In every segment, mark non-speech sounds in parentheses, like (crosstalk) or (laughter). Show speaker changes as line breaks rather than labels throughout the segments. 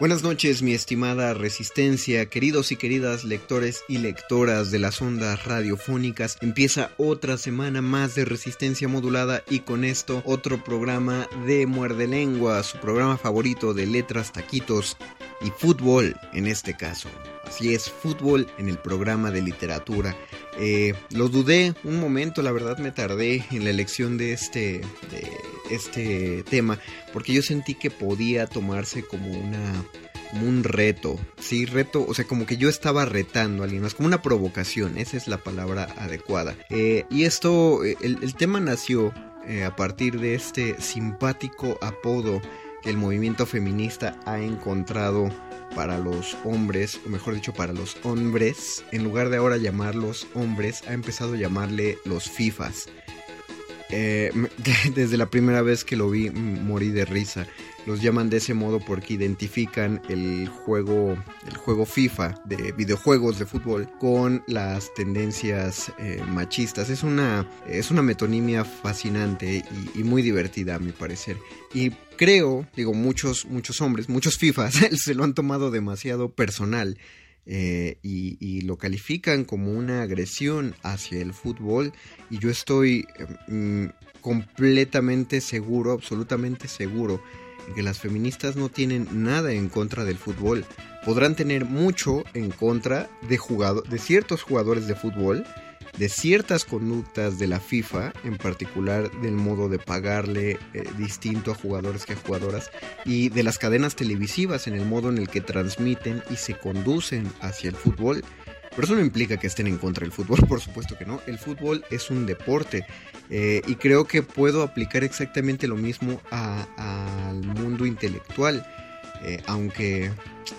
Buenas noches, mi estimada Resistencia, queridos y queridas lectores y lectoras de las ondas radiofónicas. Empieza otra semana más de Resistencia Modulada y con esto otro programa de Muerde Lengua, su programa favorito de letras, taquitos y fútbol en este caso. Así es, fútbol en el programa de literatura. Eh, lo dudé un momento, la verdad me tardé en la elección de este, este tema, porque yo sentí que podía tomarse como una como un reto, sí, reto, o sea, como que yo estaba retando a alguien más, como una provocación, esa es la palabra adecuada. Eh, y esto, eh, el, tema nació eh, a partir de este simpático apodo que el movimiento feminista ha encontrado para los hombres, o mejor dicho, para los hombres, en lugar de ahora llamarlos hombres, ha empezado a llamarle los FIFAs. Eh, (laughs) desde la primera vez que lo vi morí de risa. Los llaman de ese modo porque identifican el juego, el juego FIFA de videojuegos de fútbol con las tendencias eh, machistas. Es una, es una metonimia fascinante y, muy divertida a mi parecer. Y creo, digo, muchos, muchos hombres, muchos FIFAs (laughs) se lo han tomado demasiado personal. Eh, y, lo califican como una agresión hacia el fútbol y yo estoy mm, completamente seguro, absolutamente seguro, en que las feministas no tienen nada en contra del fútbol. Podrán tener mucho en contra de, jugado de ciertos jugadores de fútbol, de ciertas conductas de la FIFA, en particular del modo de pagarle eh, distinto a jugadores que a jugadoras, y de las cadenas televisivas en el modo en el que transmiten y se conducen hacia el fútbol. Pero eso no implica que estén en contra del fútbol, (laughs) por supuesto que no. El fútbol es un deporte eh, y creo que puedo aplicar exactamente lo mismo al mundo intelectual. Eh, aunque,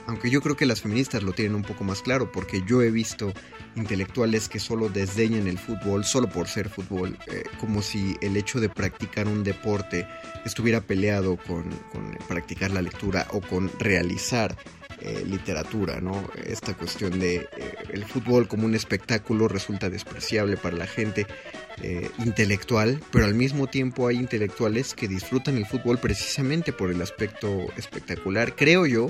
aunque yo creo que las feministas lo tienen un poco más claro, porque yo he visto intelectuales que solo desdeñan el fútbol solo por ser fútbol, eh, como si el hecho de practicar un deporte estuviera peleado con, con practicar la lectura o con realizar eh, literatura, ¿no? Esta cuestión de eh, el fútbol como un espectáculo resulta despreciable para la gente eh, intelectual, pero al mismo tiempo hay intelectuales que disfrutan el fútbol precisamente por el aspecto espectacular. Creo yo,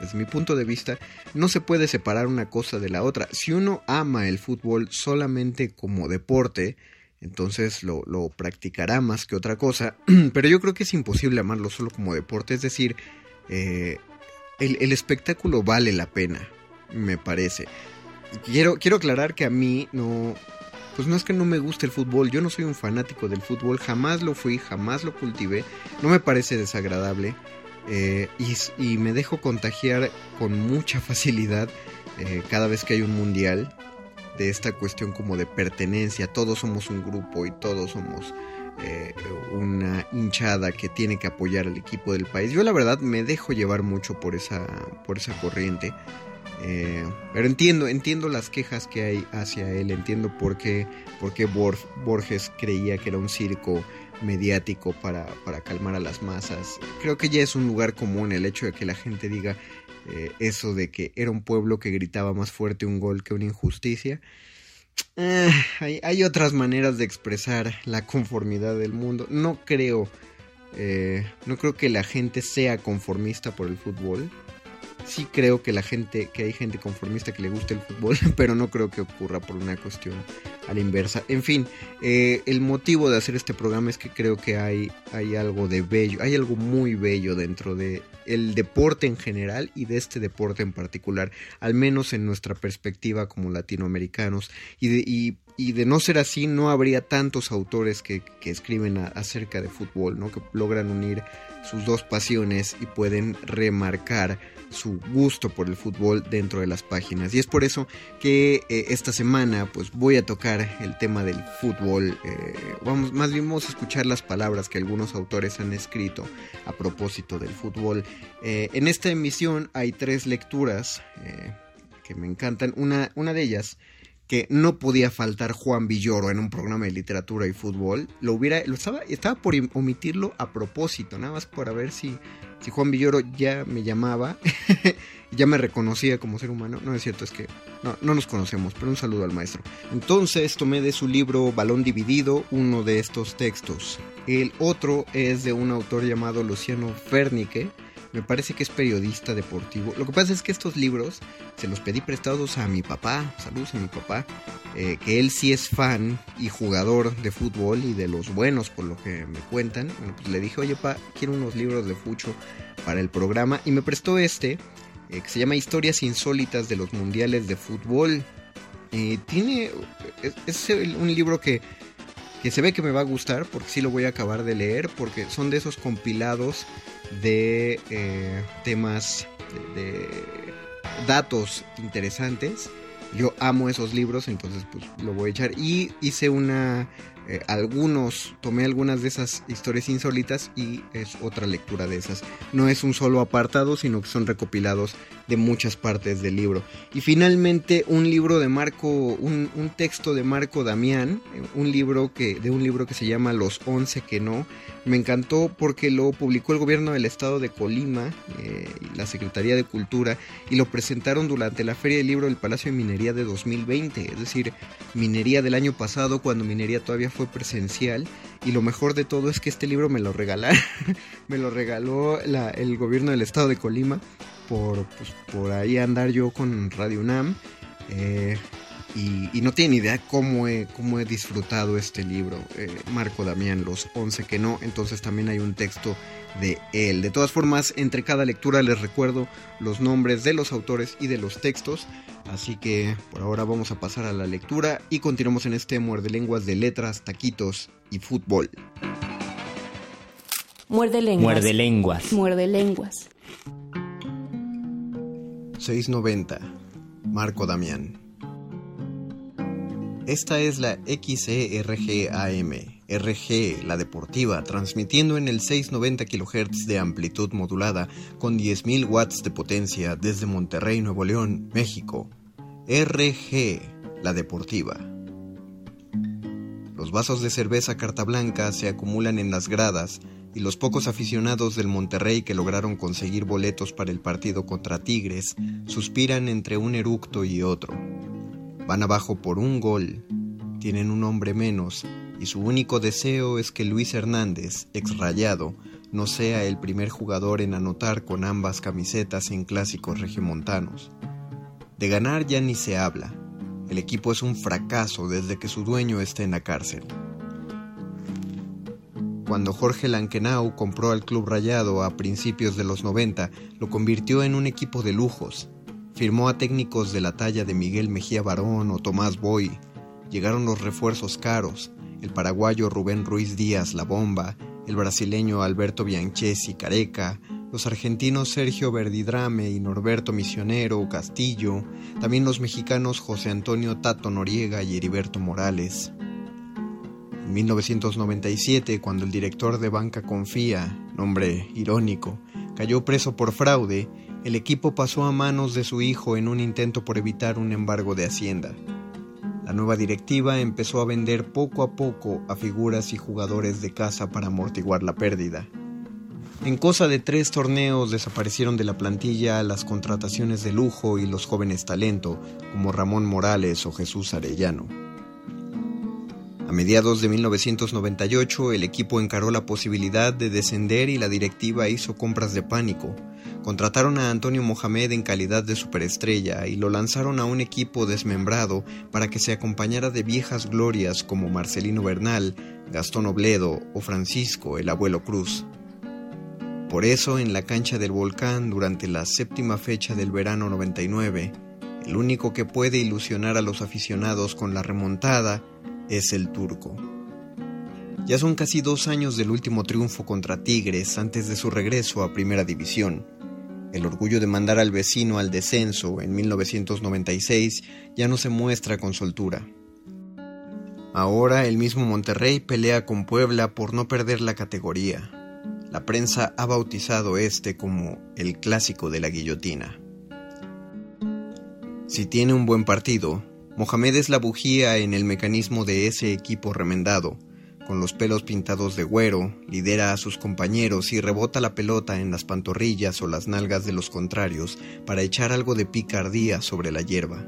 desde mi punto de vista, no se puede separar una cosa de la otra. Si uno ama el fútbol solamente como deporte, entonces lo, practicará más que otra cosa. (clears throat) Pero yo creo que es imposible amarlo solo como deporte, es decir, el, el, espectáculo vale la pena, me parece. Quiero, quiero aclarar que a mí no... Pues no es que no me guste el fútbol, yo no soy un fanático del fútbol, jamás lo fui, jamás lo cultivé, no me parece desagradable eh, y, me dejo contagiar con mucha (laughs) facilidad eh, cada vez que hay un mundial de esta cuestión como de pertenencia, todos somos un grupo y todos somos eh, una hinchada que tiene que apoyar al equipo del país. Yo la verdad me dejo llevar mucho por esa, por esa corriente. Eh, pero entiendo, entiendo las quejas que hay hacia él, entiendo por qué, por qué Borges creía que era un circo mediático para, para, calmar a las masas. Creo que ya es un lugar común el hecho de que la gente diga eh, eso de que era un pueblo que gritaba más fuerte un gol que una injusticia. Eh, hay, otras maneras de expresar la conformidad del mundo. No creo, eh, no creo que la gente sea conformista por el fútbol sí creo que la gente, que hay gente conformista que le gusta el fútbol, (laughs) pero no creo que ocurra por una cuestión a la inversa. En fin, eh, el motivo de hacer este programa es que creo que hay, hay algo de bello, hay algo muy bello dentro de el deporte en general y de este deporte en particular, al menos en nuestra perspectiva como latinoamericanos. Y de, y, y de no ser así, no habría tantos autores que, que escriben acerca de fútbol, ¿no? que logran unir sus dos pasiones y pueden remarcar su gusto por el fútbol dentro de las páginas. Y es por eso que eh, esta semana pues voy a tocar el tema del fútbol. Eh, vamos, más bien vamos a escuchar las palabras que algunos autores han escrito a propósito del fútbol. Eh, en esta emisión hay tres lecturas que me encantan. Una, una de ellas que no podía faltar Juan Villoro en un programa de literatura y fútbol. Lo hubiera, lo estaba, estaba por omitirlo a propósito, nada más para ver si, si Juan Villoro ya me llamaba, (laughs) ya me reconocía como ser humano. No es cierto, es que no, no nos conocemos, pero un saludo al maestro. Entonces tomé de su libro Balón Dividido uno de estos textos. El otro es de un autor llamado Luciano Fernique me parece que es periodista deportivo. Lo que pasa es que estos libros se los pedí prestados a mi papá, saludos a mi papá, eh, que él sí es fan y jugador de fútbol y de los buenos, por lo que me cuentan. Bueno, pues le dije, oye, pa, quiero unos libros de Fucho para el programa y me prestó este, eh, que se llama Historias Insólitas de los Mundiales de Fútbol. Tiene, es, un libro que que se ve que me va a gustar porque sí lo voy a acabar de leer porque son de esos compilados de eh, temas, de, datos interesantes. Yo amo esos libros, entonces pues lo voy a echar. Y hice una eh, algunos, tomé algunas de esas historias insólitas y es otra lectura de esas. No es un solo apartado, sino que son recopilados de muchas partes del libro. Y finalmente un libro de Marco, un, texto de Marco Damián, un libro que, de un libro que se llama Los Once que no. Me encantó porque lo publicó el gobierno del estado de Colima, eh, la Secretaría de Cultura, y lo presentaron durante la Feria del Libro del Palacio de Minería de 2020, es decir, minería del año pasado, cuando minería todavía fue presencial y lo mejor de todo es que este libro me lo regalaron, (laughs) me lo regaló el gobierno del estado de Colima por, pues, por ahí andar yo con Radio UNAM eh, y, no tiene idea cómo he, cómo he disfrutado este libro, eh, Marco Damián, Los 11 que no, entonces también hay un texto de él. De todas formas, entre cada lectura les recuerdo los nombres de los autores y de los textos. Así que por ahora vamos a pasar a la lectura y continuamos en este muerde lenguas de letras, taquitos y fútbol.
Muerde lenguas.
Muerde lenguas.
Muerde lenguas.
690. Marco Damián. Esta es la XERGAM RG, la deportiva, transmitiendo en el 690 kHz de amplitud modulada con 10.000 watts de potencia desde Monterrey, Nuevo León, México. RG, la deportiva. Los vasos de cerveza carta blanca se acumulan en las gradas y los pocos aficionados del Monterrey que lograron conseguir boletos para el partido contra Tigres suspiran entre un eructo y otro. Van abajo por un gol, tienen un hombre menos y su único deseo es que Luis Hernández, ex rayado, no sea el primer jugador en anotar con ambas camisetas en clásicos regiomontanos. De ganar ya ni se habla. El equipo es un fracaso desde que su dueño está en la cárcel. Cuando Jorge Lankenau compró al Club Rayado a principios de los 90, lo convirtió en un equipo de lujos. Firmó a técnicos de la talla de Miguel Mejía Barón o Tomás Boy. Llegaron los refuerzos caros, el paraguayo Rubén Ruiz Díaz La Bomba, el brasileño Alberto Bianchesi Careca, los argentinos Sergio Verdidrame y Norberto Misionero Castillo, también los mexicanos José Antonio Tato Noriega y Heriberto Morales. En 1997, cuando el director de Banca Confía, nombre irónico, cayó preso por fraude, el equipo pasó a manos de su hijo en un intento por evitar un embargo de Hacienda. La nueva directiva empezó a vender poco a poco a figuras y jugadores de casa para amortiguar la pérdida. En cosa de tres torneos desaparecieron de la plantilla las contrataciones de lujo y los jóvenes talento, como Ramón Morales o Jesús Arellano. A mediados de 1998 el equipo encaró la posibilidad de descender y la directiva hizo compras de pánico. Contrataron a Antonio Mohamed en calidad de superestrella y lo lanzaron a un equipo desmembrado para que se acompañara de viejas glorias como Marcelino Bernal, Gastón Obledo o Francisco el abuelo Cruz. Por eso en la cancha del volcán durante la séptima fecha del verano 99, el único que puede ilusionar a los aficionados con la remontada es el turco. Ya son casi dos años del último triunfo contra Tigres antes de su regreso a Primera División. El orgullo de mandar al vecino al descenso en 1996 ya no se muestra con soltura. Ahora el mismo Monterrey pelea con Puebla por no perder la categoría. La prensa ha bautizado este como el clásico de la guillotina. Si tiene un buen partido, Mohamed es la bujía en el mecanismo de ese equipo remendado. Con los pelos pintados de güero, lidera a sus compañeros y rebota la pelota en las pantorrillas o las nalgas de los contrarios para echar algo de picardía sobre la hierba.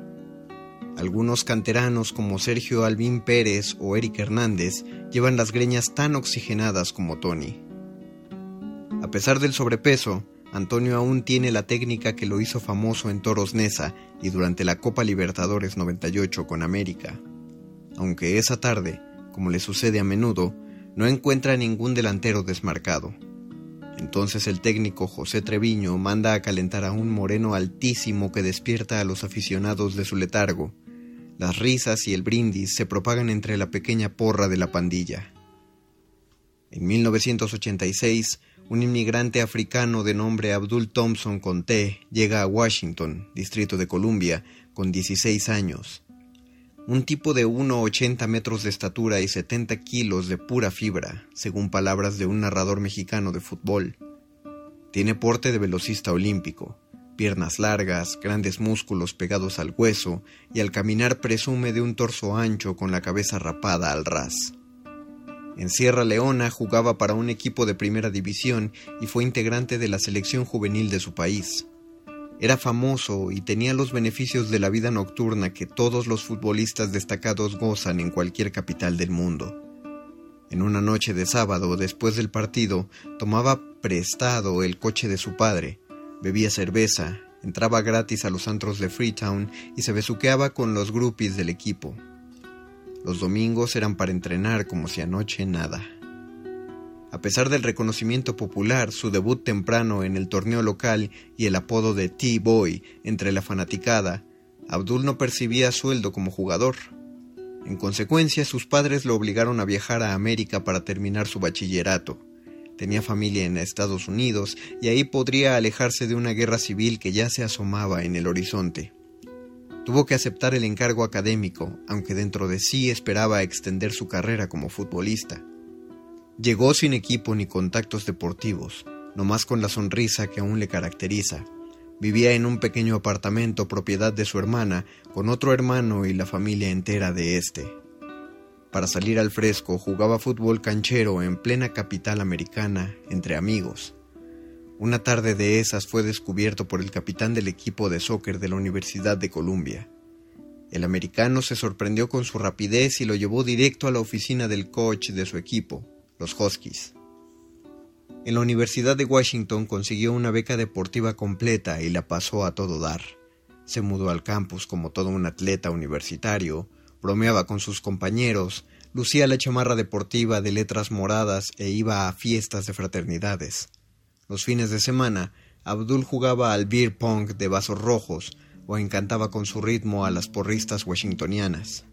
Algunos canteranos como Sergio Albín Pérez o Eric Hernández llevan las greñas tan oxigenadas como Tony. A pesar del sobrepeso, Antonio aún tiene la técnica que lo hizo famoso en Toros Nesa y durante la Copa Libertadores 98 con América. Aunque esa tarde, como le sucede a menudo, no encuentra ningún delantero desmarcado. Entonces el técnico José Treviño manda a calentar a un moreno altísimo que despierta a los aficionados de su letargo. Las risas y el brindis se propagan entre la pequeña porra de la pandilla. En 1986, un inmigrante africano de nombre Abdul Thompson Conté llega a Washington, Distrito de Columbia, con 16 años. Un tipo de 1,80 metros de estatura y 70 kilos de pura fibra, según palabras de un narrador mexicano de fútbol. Tiene porte de velocista olímpico, piernas largas, grandes músculos pegados al hueso y al caminar presume de un torso ancho con la cabeza rapada al ras. En Sierra Leona jugaba para un equipo de primera división y fue integrante de la selección juvenil de su país. Era famoso y tenía los beneficios de la vida nocturna que todos los futbolistas destacados gozan en cualquier capital del mundo. En una noche de sábado, después del partido, tomaba prestado el coche de su padre, bebía cerveza, entraba gratis a los antros de Freetown y se besuqueaba con los groupies del equipo. Los domingos eran para entrenar como si anoche nada. A pesar del reconocimiento popular, su debut temprano en el torneo local y el apodo de T-Boy entre la fanaticada, Abdul no percibía sueldo como jugador. En consecuencia, sus padres lo obligaron a viajar a América para terminar su bachillerato. Tenía familia en Estados Unidos y ahí podría alejarse de una guerra civil que ya se asomaba en el horizonte. Tuvo que aceptar el encargo académico, aunque dentro de sí esperaba extender su carrera como futbolista. Llegó sin equipo ni contactos deportivos, nomás con la sonrisa que aún le caracteriza. Vivía en un pequeño apartamento propiedad de su hermana, con otro hermano y la familia entera de este. Para salir al fresco jugaba fútbol canchero en plena capital americana, entre amigos. Una tarde de esas fue descubierto por el capitán del equipo de soccer de la Universidad de Columbia. El americano se sorprendió con su rapidez y lo llevó directo a la oficina del coach de su equipo, los Huskies. En la Universidad de Washington consiguió una beca deportiva completa y la pasó a todo dar. Se mudó al campus como todo un atleta universitario, bromeaba con sus compañeros, lucía la chamarra deportiva de letras moradas e iba a fiestas de fraternidades. Los fines de semana, Abdul jugaba al beer pong de vasos rojos o encantaba con su ritmo a las porristas washingtonianas.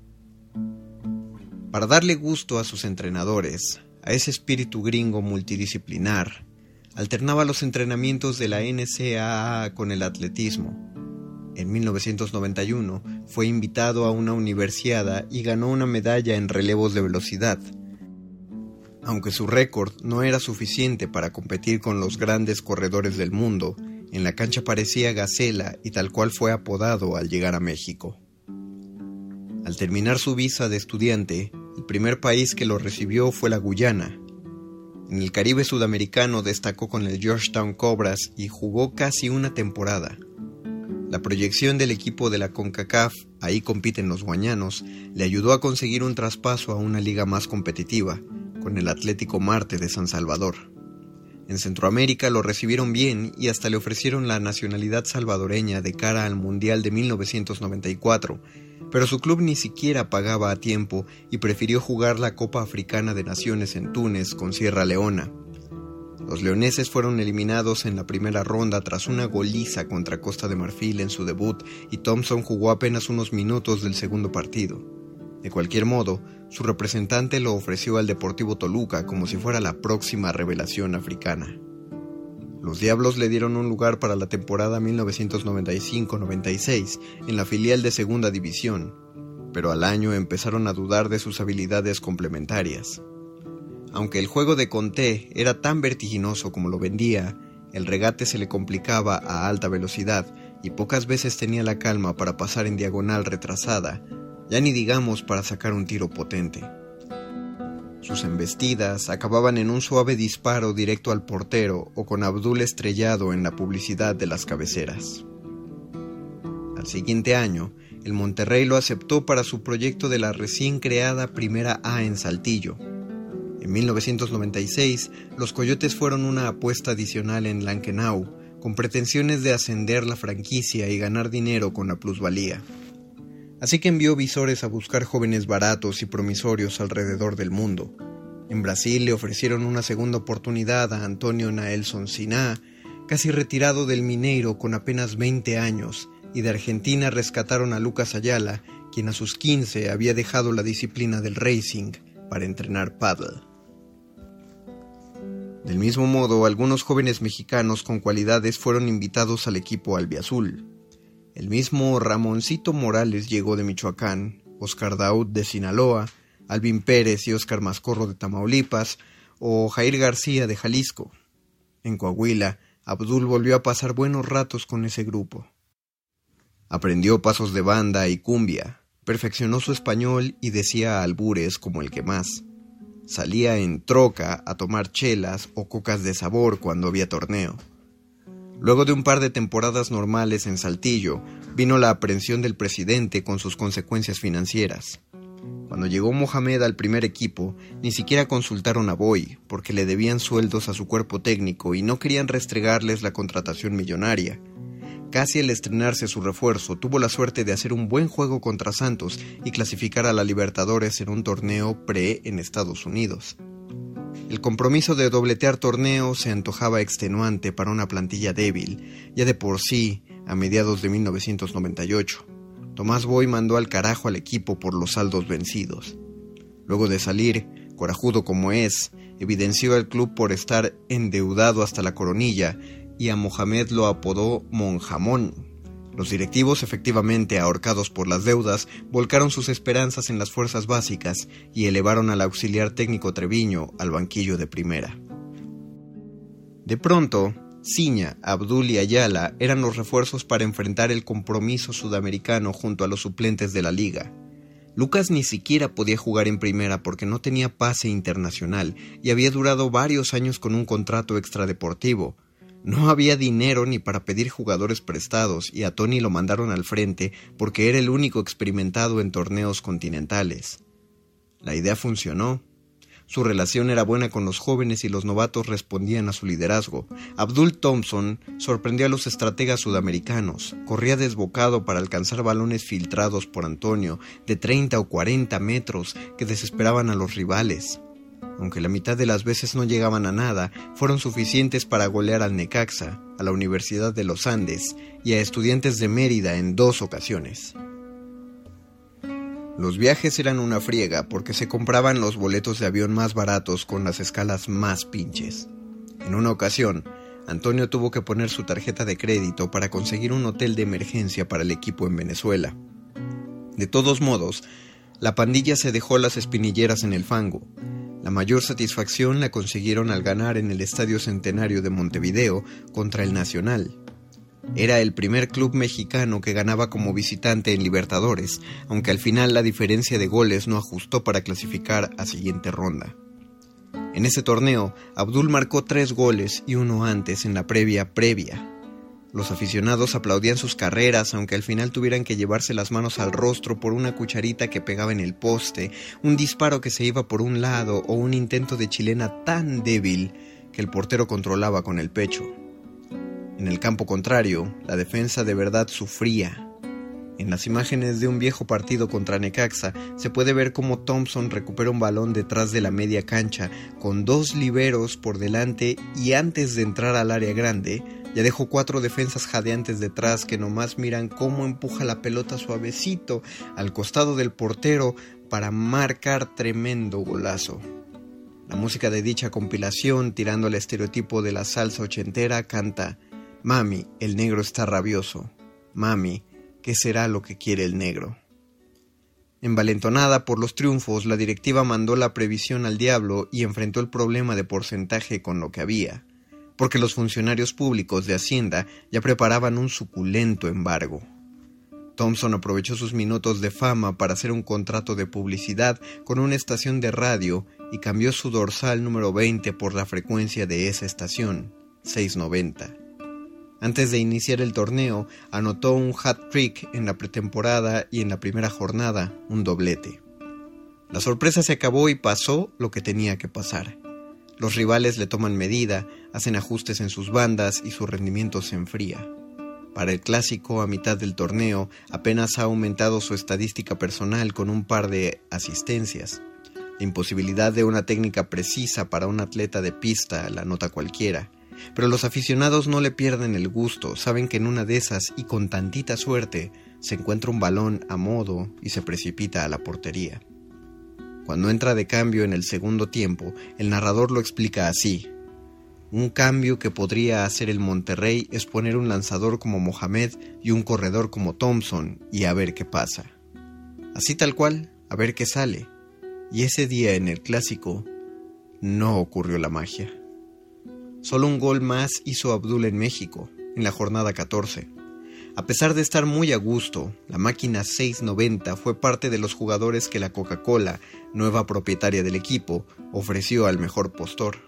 Para darle gusto a sus entrenadores, a ese espíritu gringo multidisciplinar, alternaba los entrenamientos de la NCAA con el atletismo. En 1991 fue invitado a una universiada y ganó una medalla en relevos de velocidad, aunque su récord no era suficiente para competir con los grandes corredores del mundo, en la cancha parecía gacela y tal cual fue apodado al llegar a México. Al terminar su visa de estudiante, el primer país que lo recibió fue la Guyana. En el Caribe sudamericano destacó con el Georgetown Cobras y jugó casi una temporada. La proyección del equipo de la CONCACAF, ahí compiten los guañanos, le ayudó a conseguir un traspaso a una liga más competitiva, con el Atlético Marte de San Salvador. En Centroamérica lo recibieron bien y hasta le ofrecieron la nacionalidad salvadoreña de cara al Mundial de 1994, pero su club ni siquiera pagaba a tiempo y prefirió jugar la Copa Africana de Naciones en Túnez con Sierra Leona. Los leoneses fueron eliminados en la primera ronda tras una goliza contra Costa de Marfil en su debut y Thompson jugó apenas unos minutos del segundo partido. De cualquier modo, su representante lo ofreció al Deportivo Toluca como si fuera la próxima revelación africana. Los Diablos le dieron un lugar para la temporada 1995-96 en la filial de Segunda División, pero al año empezaron a dudar de sus habilidades complementarias. Aunque el juego de Conté era tan vertiginoso como lo vendía, el regate se le complicaba a alta velocidad y pocas veces tenía la calma para pasar en diagonal retrasada, ya ni digamos para sacar un tiro potente. Sus embestidas acababan en un suave disparo directo al portero o con Abdul estrellado en la publicidad de las cabeceras. Al siguiente año, el Monterrey lo aceptó para su proyecto de la recién creada Primera A en Saltillo, en 1996, los Coyotes fueron una apuesta adicional en Lankenau, con pretensiones de ascender la franquicia y ganar dinero con la plusvalía. Así que envió visores a buscar jóvenes baratos y promisorios alrededor del mundo. En Brasil le ofrecieron una segunda oportunidad a Antonio Naelson Siná, casi retirado del Mineiro con apenas 20 años, y de Argentina rescataron a Lucas Ayala, quien a sus 15 había dejado la disciplina del racing para entrenar paddle. Del mismo modo, algunos jóvenes mexicanos con cualidades fueron invitados al equipo albiazul. El mismo Ramoncito Morales llegó de Michoacán, Oscar Daud de Sinaloa, Alvin Pérez y Oscar Mascorro de Tamaulipas, o Jair García de Jalisco. En Coahuila, Abdul volvió a pasar buenos ratos con ese grupo. Aprendió pasos de banda y cumbia, perfeccionó su español y decía albures como el que más. Salía en troca a tomar chelas o cocas de sabor cuando había torneo. Luego de un par de temporadas normales en Saltillo, vino la aprehensión del presidente con sus consecuencias financieras. Cuando llegó Mohamed al primer equipo, ni siquiera consultaron a Boy, porque le debían sueldos a su cuerpo técnico y no querían restregarles la contratación millonaria. Casi al estrenarse su refuerzo, tuvo la suerte de hacer un buen juego contra Santos y clasificar a la Libertadores en un torneo pre en Estados Unidos. El compromiso de dobletear torneos se antojaba extenuante para una plantilla débil, ya de por sí, a mediados de 1998. Tomás Boy mandó al carajo al equipo por los saldos vencidos. Luego de salir, corajudo como es, evidenció al club por estar endeudado hasta la coronilla y a Mohamed lo apodó Monjamón. Los directivos, efectivamente ahorcados por las deudas, volcaron sus esperanzas en las fuerzas básicas y elevaron al auxiliar técnico Treviño al banquillo de primera. De pronto, Ciña, Abdul y Ayala eran los refuerzos para enfrentar el compromiso sudamericano junto a los suplentes de la liga. Lucas ni siquiera podía jugar en primera porque no tenía pase internacional y había durado varios años con un contrato extradeportivo, no había dinero ni para pedir jugadores prestados y a Tony lo mandaron al frente porque era el único experimentado en torneos continentales. La idea funcionó. Su relación era buena con los jóvenes y los novatos respondían a su liderazgo. Abdul Thompson sorprendió a los estrategas sudamericanos. Corría desbocado para alcanzar balones filtrados por Antonio de 30 o 40 metros que desesperaban a los rivales aunque la mitad de las veces no llegaban a nada, fueron suficientes para golear al Necaxa, a la Universidad de los Andes y a estudiantes de Mérida en dos ocasiones. Los viajes eran una friega porque se compraban los boletos de avión más baratos con las escalas más pinches. En una ocasión, Antonio tuvo que poner su tarjeta de crédito para conseguir un hotel de emergencia para el equipo en Venezuela. De todos modos, la pandilla se dejó las espinilleras en el fango la mayor satisfacción la consiguieron al ganar en el Estadio Centenario de Montevideo contra el Nacional. Era el primer club mexicano que ganaba como visitante en Libertadores, aunque al final la diferencia de goles no ajustó para clasificar a siguiente ronda. En ese torneo, Abdul marcó tres goles y uno antes en la previa previa. Los aficionados aplaudían sus carreras, aunque al final tuvieran que llevarse las manos al rostro por una cucharita que pegaba en el poste, un disparo que se iba por un lado o un intento de chilena tan débil que el portero controlaba con el pecho. En el campo contrario, la defensa de verdad sufría. En las imágenes de un viejo partido contra Necaxa se puede ver cómo Thompson recupera un balón detrás de la media cancha con dos liberos por delante y antes de entrar al área grande ya dejó cuatro defensas jadeantes detrás que nomás miran cómo empuja la pelota suavecito al costado del portero para marcar tremendo golazo. La música de dicha compilación, tirando al estereotipo de la salsa ochentera, canta Mami, el negro está rabioso. Mami, ¿qué será lo que quiere el negro? Envalentonada por los triunfos, la directiva mandó la previsión al diablo y enfrentó el problema de porcentaje con lo que había, porque los funcionarios públicos de Hacienda ya preparaban un suculento embargo. Thompson aprovechó sus minutos de fama para hacer un contrato de publicidad con una estación de radio y cambió su dorsal número 20 por la frecuencia de esa estación, 690. Antes de iniciar el torneo, anotó un hat-trick en la pretemporada y en la primera jornada, un doblete. La sorpresa se acabó y pasó lo que tenía que pasar. Los rivales le toman medida, hacen ajustes en sus bandas y su rendimiento se enfría. Para el clásico, a mitad del torneo, apenas ha aumentado su estadística personal con un par de asistencias. La imposibilidad de una técnica precisa para un atleta de pista la nota cualquiera. Pero los aficionados no le pierden el gusto, saben que en una de esas y con tantita suerte se encuentra un balón a modo y se precipita a la portería. Cuando entra de cambio en el segundo tiempo, el narrador lo explica así. Un cambio que podría hacer el Monterrey es poner un lanzador como Mohamed y un corredor como Thompson y a ver qué pasa. Así tal cual, a ver qué sale. Y ese día en el clásico no ocurrió la magia. Solo un gol más hizo Abdul en México, en la jornada 14. A pesar de estar muy a gusto, la máquina 690 fue parte de los jugadores que la Coca-Cola, nueva propietaria del equipo, ofreció al mejor postor.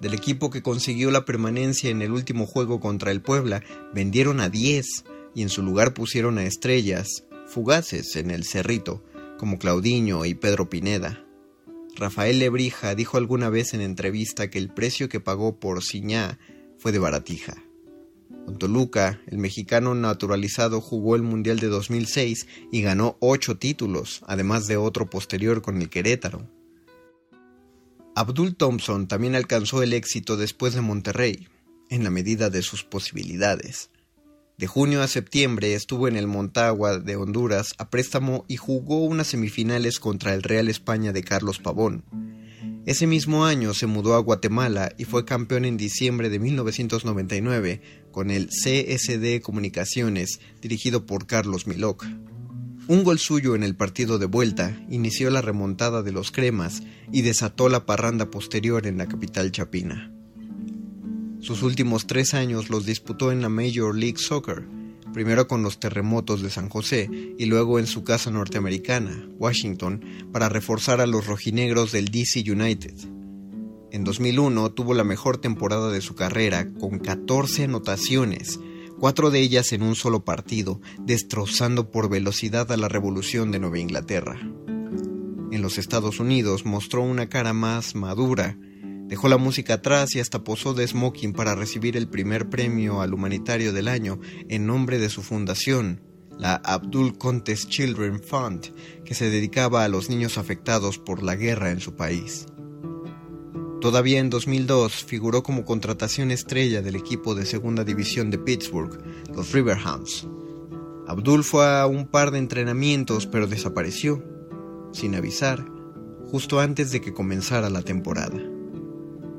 Del equipo que consiguió la permanencia en el último juego contra el Puebla, vendieron a 10 y en su lugar pusieron a estrellas, fugaces en el Cerrito, como Claudiño y Pedro Pineda. Rafael Lebrija dijo alguna vez en entrevista que el precio que pagó por Ciñá fue de baratija. Con Toluca, el mexicano naturalizado jugó el Mundial de 2006 y ganó ocho títulos, además de otro posterior con el Querétaro. Abdul Thompson también alcanzó el éxito después de Monterrey, en la medida de sus posibilidades. De junio a septiembre estuvo en el Montagua de Honduras a préstamo y jugó unas semifinales contra el Real España de Carlos Pavón. Ese mismo año se mudó a Guatemala y fue campeón en diciembre de 1999 con el CSD Comunicaciones dirigido por Carlos Miloc. Un gol suyo en el partido de vuelta inició la remontada de los cremas y desató la parranda posterior en la capital chapina. Sus últimos tres años los disputó en la Major League Soccer, primero con los terremotos de San José y luego en su casa norteamericana, Washington, para reforzar a los rojinegros del DC United. En 2001 tuvo la mejor temporada de su carrera, con 14 anotaciones, cuatro de ellas en un solo partido, destrozando por velocidad a la revolución de Nueva Inglaterra. En los Estados Unidos mostró una cara más madura, Dejó la música atrás y hasta posó de smoking para recibir el primer premio al humanitario del año en nombre de su fundación, la Abdul Contest Children Fund, que se dedicaba a los niños afectados por la guerra en su país. Todavía en 2002 figuró como contratación estrella del equipo de segunda división de Pittsburgh, los Riverhounds. Abdul fue a un par de entrenamientos pero desapareció, sin avisar, justo antes de que comenzara la temporada.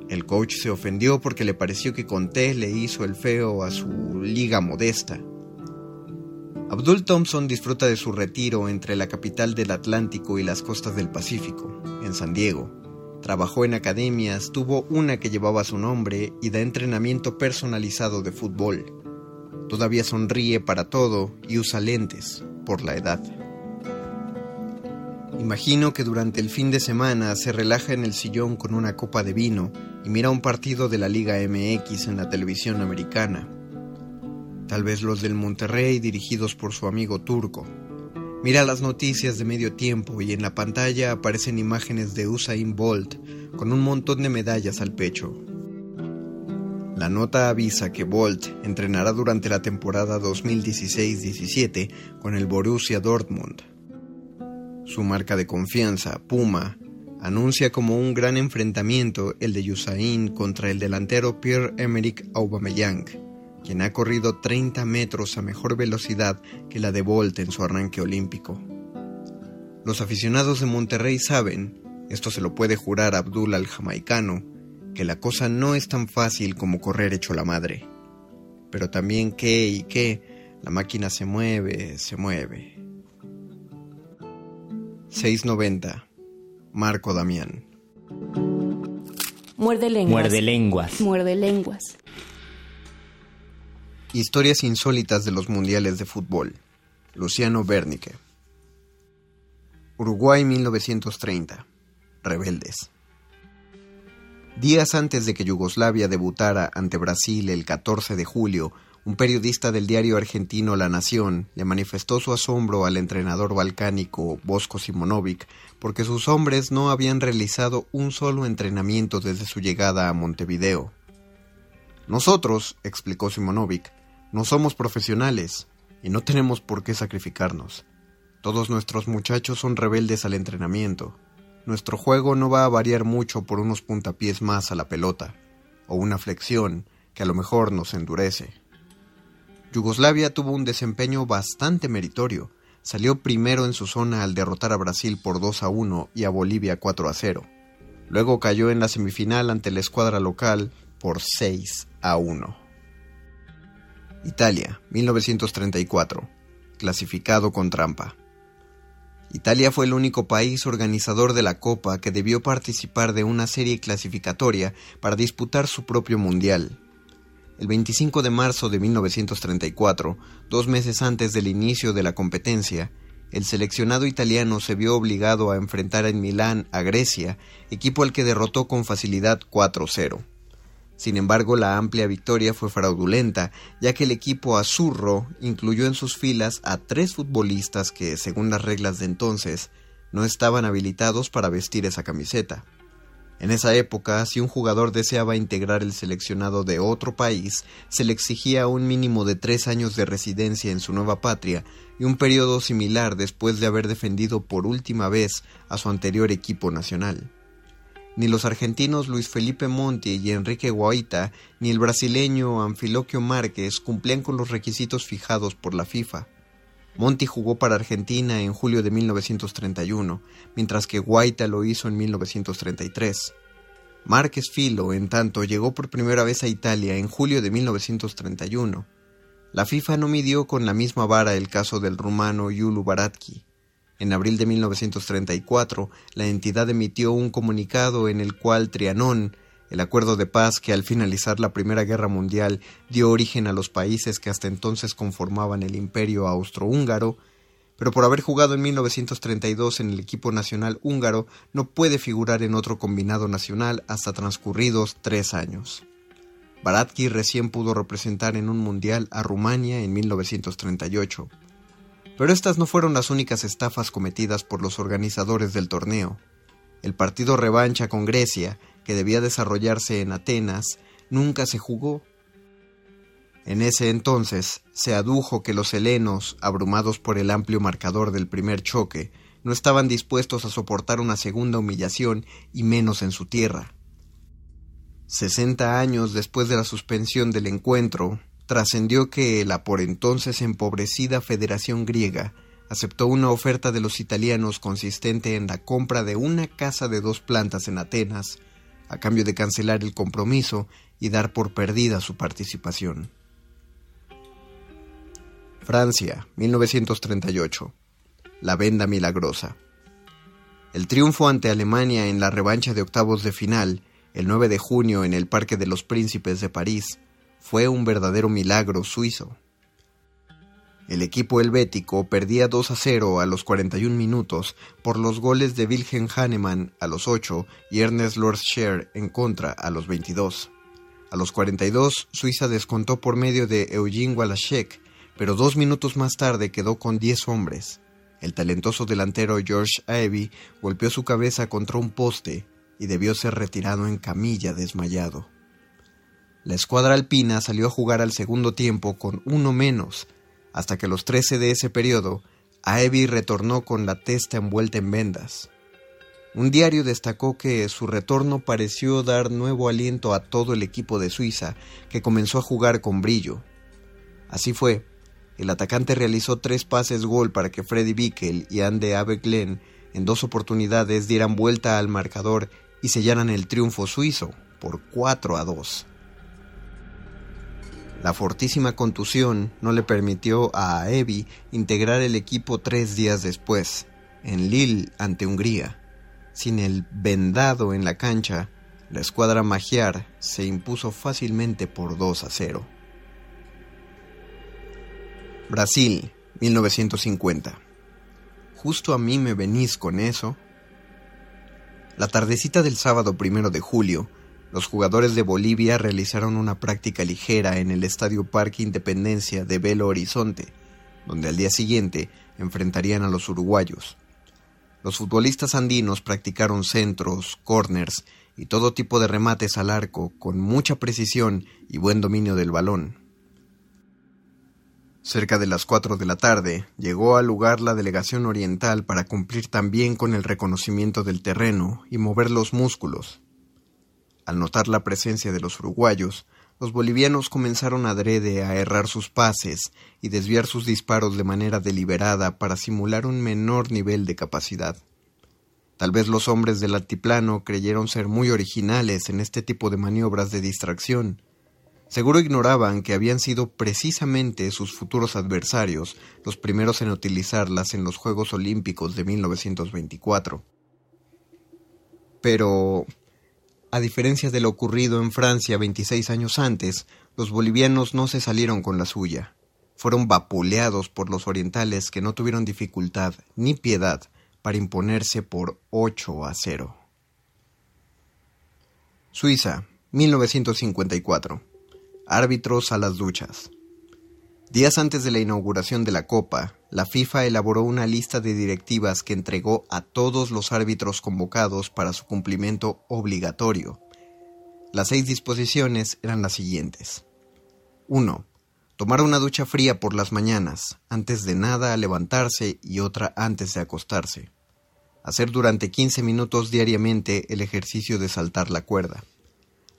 El coach se ofendió porque le pareció que Conté le hizo el feo a su liga modesta. Abdul Thompson disfruta de su retiro entre la capital del Atlántico y las costas del Pacífico, en San Diego. Trabajó en academias, tuvo una que llevaba su nombre y da entrenamiento personalizado de fútbol. Todavía sonríe para todo y usa lentes por la edad. Imagino que durante el fin de semana se relaja en el sillón con una copa de vino y mira un partido de la Liga MX en la televisión americana. Tal vez los del Monterrey dirigidos por su amigo turco. Mira las noticias de medio tiempo y en la pantalla aparecen imágenes de Usain Bolt con un montón de medallas al pecho. La nota avisa que Bolt entrenará durante la temporada 2016-17 con el Borussia Dortmund. Su marca de confianza, Puma, anuncia como un gran enfrentamiento el de Usain contra el delantero Pierre-Emerick Aubameyang, quien ha corrido 30 metros a mejor velocidad que la de Bolt en su arranque olímpico. Los aficionados de Monterrey saben, esto se lo puede jurar Abdul al jamaicano, que la cosa no es tan fácil como correr hecho la madre. Pero también que y que la máquina se mueve, se mueve. 690. Marco Damián.
Muerde lenguas.
Muerde lenguas.
Muerde lenguas.
Historias insólitas de los mundiales de fútbol. Luciano Bernique. Uruguay 1930. Rebeldes. Días antes de que Yugoslavia debutara ante Brasil el 14 de julio, un periodista del diario argentino La Nación le manifestó su asombro al entrenador balcánico Bosco Simonovic porque sus hombres no habían realizado un solo entrenamiento desde su llegada a Montevideo. Nosotros, explicó Simonovic, no somos profesionales y no tenemos por qué sacrificarnos. Todos nuestros muchachos son rebeldes al entrenamiento. Nuestro juego no va a variar mucho por unos puntapiés más a la pelota, o una flexión que a lo mejor nos endurece. Yugoslavia tuvo un desempeño bastante meritorio. Salió primero en su zona al derrotar a Brasil por 2 a 1 y a Bolivia 4 a 0. Luego cayó en la semifinal ante la escuadra local por 6 a 1. Italia, 1934. Clasificado con trampa. Italia fue el único país organizador de la Copa que debió participar de una serie clasificatoria para disputar su propio mundial, el 25 de marzo de 1934, dos meses antes del inicio de la competencia, el seleccionado italiano se vio obligado a enfrentar en Milán a Grecia, equipo al que derrotó con facilidad 4-0. Sin embargo, la amplia victoria fue fraudulenta, ya que el equipo azurro incluyó en sus filas a tres futbolistas que, según las reglas de entonces, no estaban habilitados para vestir esa camiseta. En esa época, si un jugador deseaba integrar el seleccionado de otro país, se le exigía un mínimo de tres años de residencia en su nueva patria y un periodo similar después de haber defendido por última vez a su anterior equipo nacional. Ni los argentinos Luis Felipe Monti y Enrique Guaita, ni el brasileño Anfiloquio Márquez cumplían con los requisitos fijados por la FIFA. Monti jugó para Argentina en julio de 1931, mientras que Guaita lo hizo en 1933. Márquez Filo, en tanto, llegó por primera vez a Italia en julio de 1931. La FIFA no midió con la misma vara el caso del rumano Yulu Baratki. En abril de 1934, la entidad emitió un comunicado en el cual Trianón, el acuerdo de paz que al finalizar la Primera Guerra Mundial dio origen a los países que hasta entonces conformaban el imperio austrohúngaro, pero por haber jugado en 1932 en el equipo nacional húngaro no puede figurar en otro combinado nacional hasta transcurridos tres años. Baratki recién pudo representar en un mundial a Rumania en 1938. Pero estas no fueron las únicas estafas cometidas por los organizadores del torneo. El partido revancha con Grecia, que debía desarrollarse en Atenas, nunca se jugó. En ese entonces se adujo que los helenos, abrumados por el amplio marcador del primer choque, no estaban dispuestos a soportar una segunda humillación y menos en su tierra. Sesenta años después de la suspensión del encuentro, trascendió que la por entonces empobrecida Federación Griega aceptó una oferta de los italianos consistente en la compra de una casa de dos plantas en Atenas, a cambio de cancelar el compromiso y dar por perdida su participación. Francia, 1938. La venda milagrosa. El triunfo ante Alemania en la revancha de octavos de final, el 9 de junio en el Parque de los Príncipes de París, fue un verdadero milagro suizo. El equipo helvético perdía 2 a 0 a los 41 minutos por los goles de Wilhelm Hahnemann a los 8 y Ernest Lordscher en contra a los 22. A los 42, Suiza descontó por medio de Eugene Walaszek, pero dos minutos más tarde quedó con 10 hombres. El talentoso delantero George Abbey golpeó su cabeza contra un poste y debió ser retirado en camilla desmayado. La escuadra alpina salió a jugar al segundo tiempo con uno menos, hasta que los 13 de ese periodo, Aebi retornó con la testa envuelta en vendas. Un diario destacó que su retorno pareció dar nuevo aliento a todo el equipo de Suiza, que comenzó a jugar con brillo. Así fue, el atacante realizó tres pases gol para que Freddy Bickel y Ande Abeglen en dos oportunidades dieran vuelta al marcador y sellaran el triunfo suizo por 4 a 2. La fortísima contusión no le permitió a Aebi integrar el equipo tres días después, en Lille ante Hungría. Sin el vendado en la cancha, la escuadra magiar se impuso fácilmente por 2 a 0. Brasil, 1950. Justo a mí me venís con eso. La tardecita del sábado primero de julio, los jugadores de Bolivia realizaron una práctica ligera en el Estadio Parque Independencia de Belo Horizonte, donde al día siguiente enfrentarían a los uruguayos. Los futbolistas andinos practicaron centros, corners y todo tipo de remates al arco con mucha precisión y buen dominio del balón. Cerca de las cuatro de la tarde llegó al lugar la delegación oriental para cumplir también con el reconocimiento del terreno y mover los músculos. Al notar la presencia de los uruguayos, los bolivianos comenzaron adrede a errar sus pases y desviar sus disparos de manera deliberada para simular un menor nivel de capacidad. Tal vez los hombres del altiplano creyeron ser muy originales en este tipo de maniobras de distracción. Seguro ignoraban que habían sido precisamente sus futuros adversarios los primeros en utilizarlas en los Juegos Olímpicos de 1924. Pero a diferencia de lo ocurrido en Francia 26 años antes, los bolivianos no se salieron con la suya. Fueron vapuleados por los orientales que no tuvieron dificultad ni piedad para imponerse por 8 a 0. Suiza, 1954. Árbitros a las duchas. Días antes de la inauguración de la Copa, la FIFA elaboró una lista de directivas que entregó a todos los árbitros convocados para su cumplimiento obligatorio. Las seis disposiciones eran las siguientes. 1. Tomar una ducha fría por las mañanas, antes de nada levantarse y otra antes de acostarse. Hacer durante 15 minutos diariamente el ejercicio de saltar la cuerda.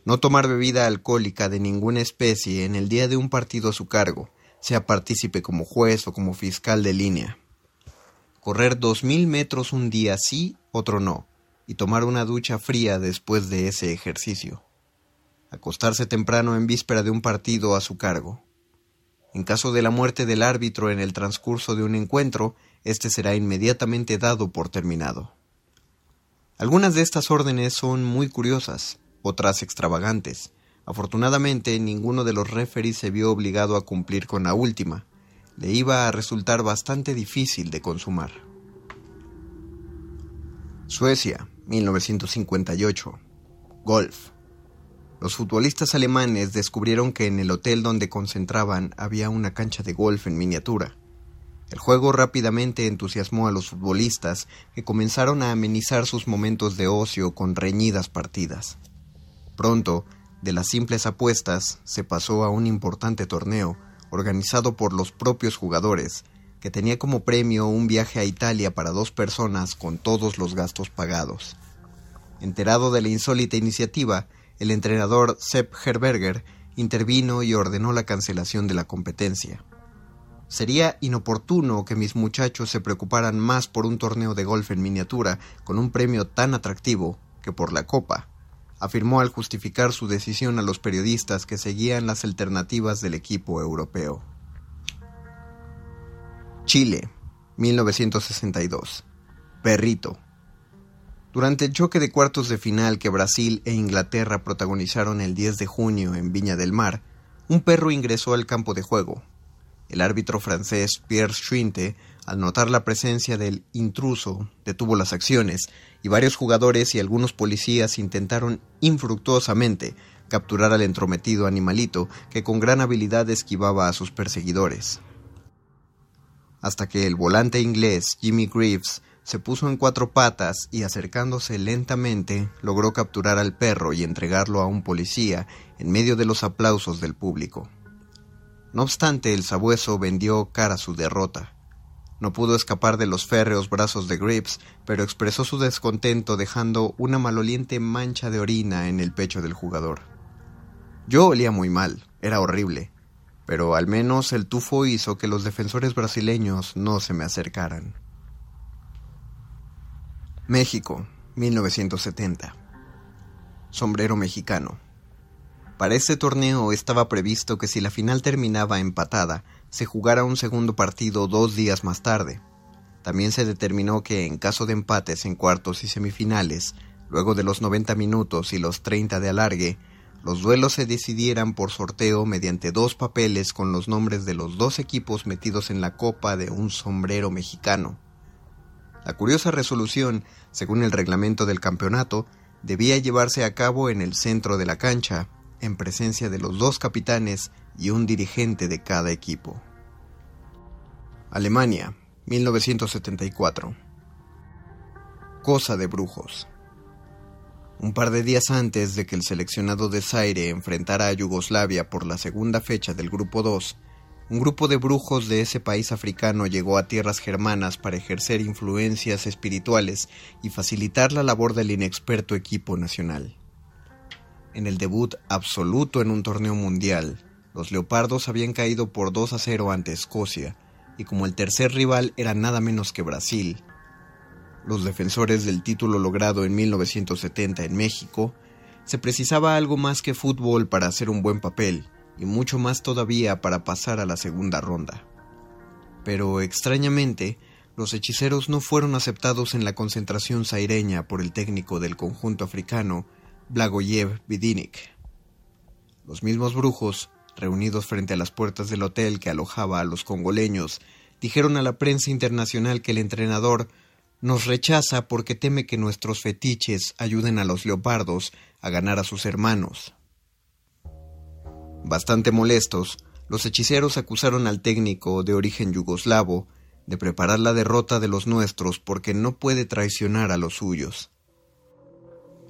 No tomar bebida alcohólica de ninguna especie en el día de un partido a su cargo, sea partícipe como juez o como fiscal de línea. Correr dos mil metros un día sí, otro no, y tomar una ducha fría después de ese ejercicio. Acostarse temprano en víspera de un partido a su cargo. En caso de la muerte del árbitro en el transcurso de un encuentro, éste será inmediatamente dado por terminado. Algunas de estas órdenes son muy curiosas, otras extravagantes, Afortunadamente, ninguno de los referees se vio obligado a cumplir con la última. Le iba a resultar bastante difícil de consumar. Suecia, 1958. Golf. Los futbolistas alemanes descubrieron que en el hotel donde concentraban había una cancha de golf en miniatura. El juego rápidamente entusiasmó a los futbolistas, que comenzaron a amenizar sus momentos de ocio con reñidas partidas. Pronto, de las simples apuestas se pasó a un importante torneo organizado por los propios jugadores, que tenía como premio un viaje a Italia para dos personas con todos los gastos pagados. Enterado de la insólita iniciativa, el entrenador Sepp Herberger intervino y ordenó la cancelación de la competencia. Sería inoportuno que mis muchachos se preocuparan más por un torneo de golf en miniatura con un premio tan atractivo que por la copa, afirmó al justificar su decisión a los periodistas que seguían las alternativas del equipo europeo. Chile, 1962. Perrito. Durante el choque de cuartos de final que Brasil e Inglaterra protagonizaron el 10 de junio en Viña del Mar, un perro ingresó al campo de juego. el árbitro francés Pierre Schwinte, al notar la presencia del intruso, detuvo las acciones y varios jugadores y algunos policías intentaron infructuosamente capturar al entrometido animalito que con gran habilidad esquivaba a sus perseguidores. Hasta que el volante inglés Jimmy Greaves se puso en cuatro patas y acercándose lentamente logró capturar al perro y entregarlo a un policía en medio de los aplausos del público. No obstante, el sabueso vendió cara a su derrota. No pudo escapar de los férreos brazos de Grips, pero expresó su descontento dejando una maloliente mancha de orina en el pecho del jugador. Yo olía muy mal, era horrible, pero al menos el tufo hizo que los defensores brasileños no se me acercaran. México, 1970. Sombrero mexicano. Para este torneo estaba previsto que si la final terminaba empatada, se jugara un segundo partido dos días más tarde. También se determinó que en caso de empates en cuartos y semifinales, luego de los 90 minutos y los 30 de alargue, los duelos se decidieran por sorteo mediante dos papeles con los nombres de los dos equipos metidos en la copa de un sombrero mexicano. La curiosa resolución, según el reglamento del campeonato, debía llevarse a cabo en el centro de la cancha, en presencia de los dos capitanes y un dirigente de cada equipo. Alemania, 1974. Cosa de brujos. Un par de días antes de que el seleccionado de Zaire enfrentara a Yugoslavia por la segunda fecha del Grupo 2, un grupo de brujos de ese país africano llegó a tierras germanas para ejercer influencias espirituales y facilitar la labor del inexperto equipo nacional. En el debut absoluto en un torneo mundial, los Leopardos habían caído por 2 a 0 ante Escocia, y como el tercer rival era nada menos que Brasil, los defensores del título logrado en 1970 en México, se precisaba algo más que fútbol para hacer un buen papel, y mucho más todavía para pasar a la segunda ronda. Pero extrañamente, los hechiceros no fueron aceptados en la concentración saireña por el técnico del conjunto africano, Blagoyev Vidinik. Los mismos brujos, reunidos frente a las puertas del hotel que alojaba a los congoleños, dijeron a la prensa internacional que el entrenador nos rechaza porque teme que nuestros fetiches ayuden a los leopardos a ganar a sus hermanos. Bastante molestos, los hechiceros acusaron al técnico de origen yugoslavo de preparar la derrota de los nuestros porque no puede traicionar a los suyos.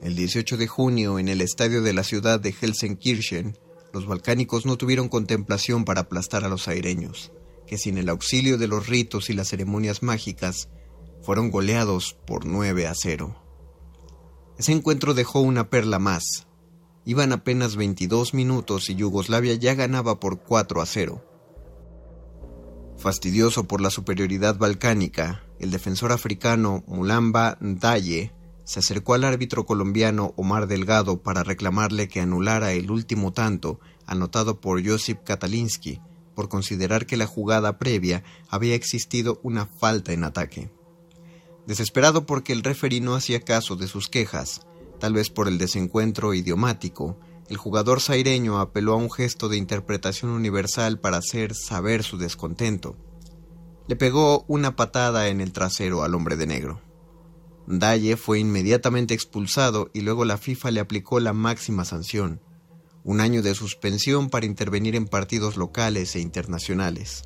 El 18 de junio, en el estadio de la ciudad de Helsenkirchen, los balcánicos no tuvieron contemplación para aplastar a los aireños, que sin el auxilio de los ritos y las ceremonias mágicas, fueron goleados por 9 a 0. Ese encuentro dejó una perla más. Iban apenas 22 minutos y Yugoslavia ya ganaba por 4 a 0. Fastidioso por la superioridad balcánica, el defensor africano Mulamba Ndaye se acercó al árbitro colombiano Omar Delgado para reclamarle que anulara el último tanto anotado por Josip Katalinsky por considerar que la jugada previa había existido una falta en ataque. Desesperado porque el referí no hacía caso de sus quejas, tal vez por el desencuentro idiomático, el jugador saireño apeló a un gesto de interpretación universal para hacer saber su descontento. Le pegó una patada en el trasero al hombre de negro. Daye fue inmediatamente expulsado y luego la FIFA le aplicó la máxima sanción, un año de suspensión para intervenir en partidos locales e internacionales.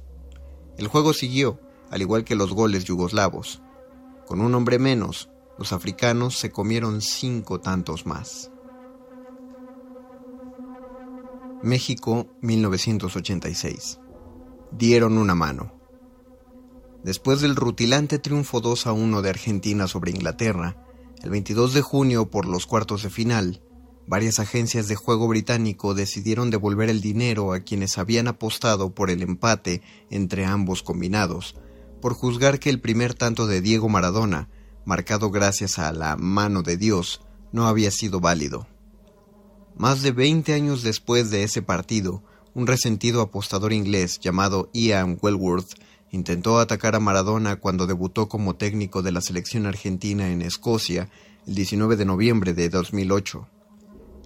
El juego siguió, al igual que los goles yugoslavos. Con un hombre menos, los africanos se comieron cinco tantos más. México, 1986. Dieron una mano. Después del rutilante triunfo 2 a 1 de Argentina sobre Inglaterra, el 22 de junio por los cuartos de final, varias agencias de juego británico decidieron devolver el dinero a quienes habían apostado por el empate entre ambos combinados, por juzgar que el primer tanto de Diego Maradona, marcado gracias a la mano de Dios, no había sido válido. Más de 20 años después de ese partido, un resentido apostador inglés llamado Ian Wellworth Intentó atacar a Maradona cuando debutó como técnico de la selección argentina en Escocia el 19 de noviembre de 2008.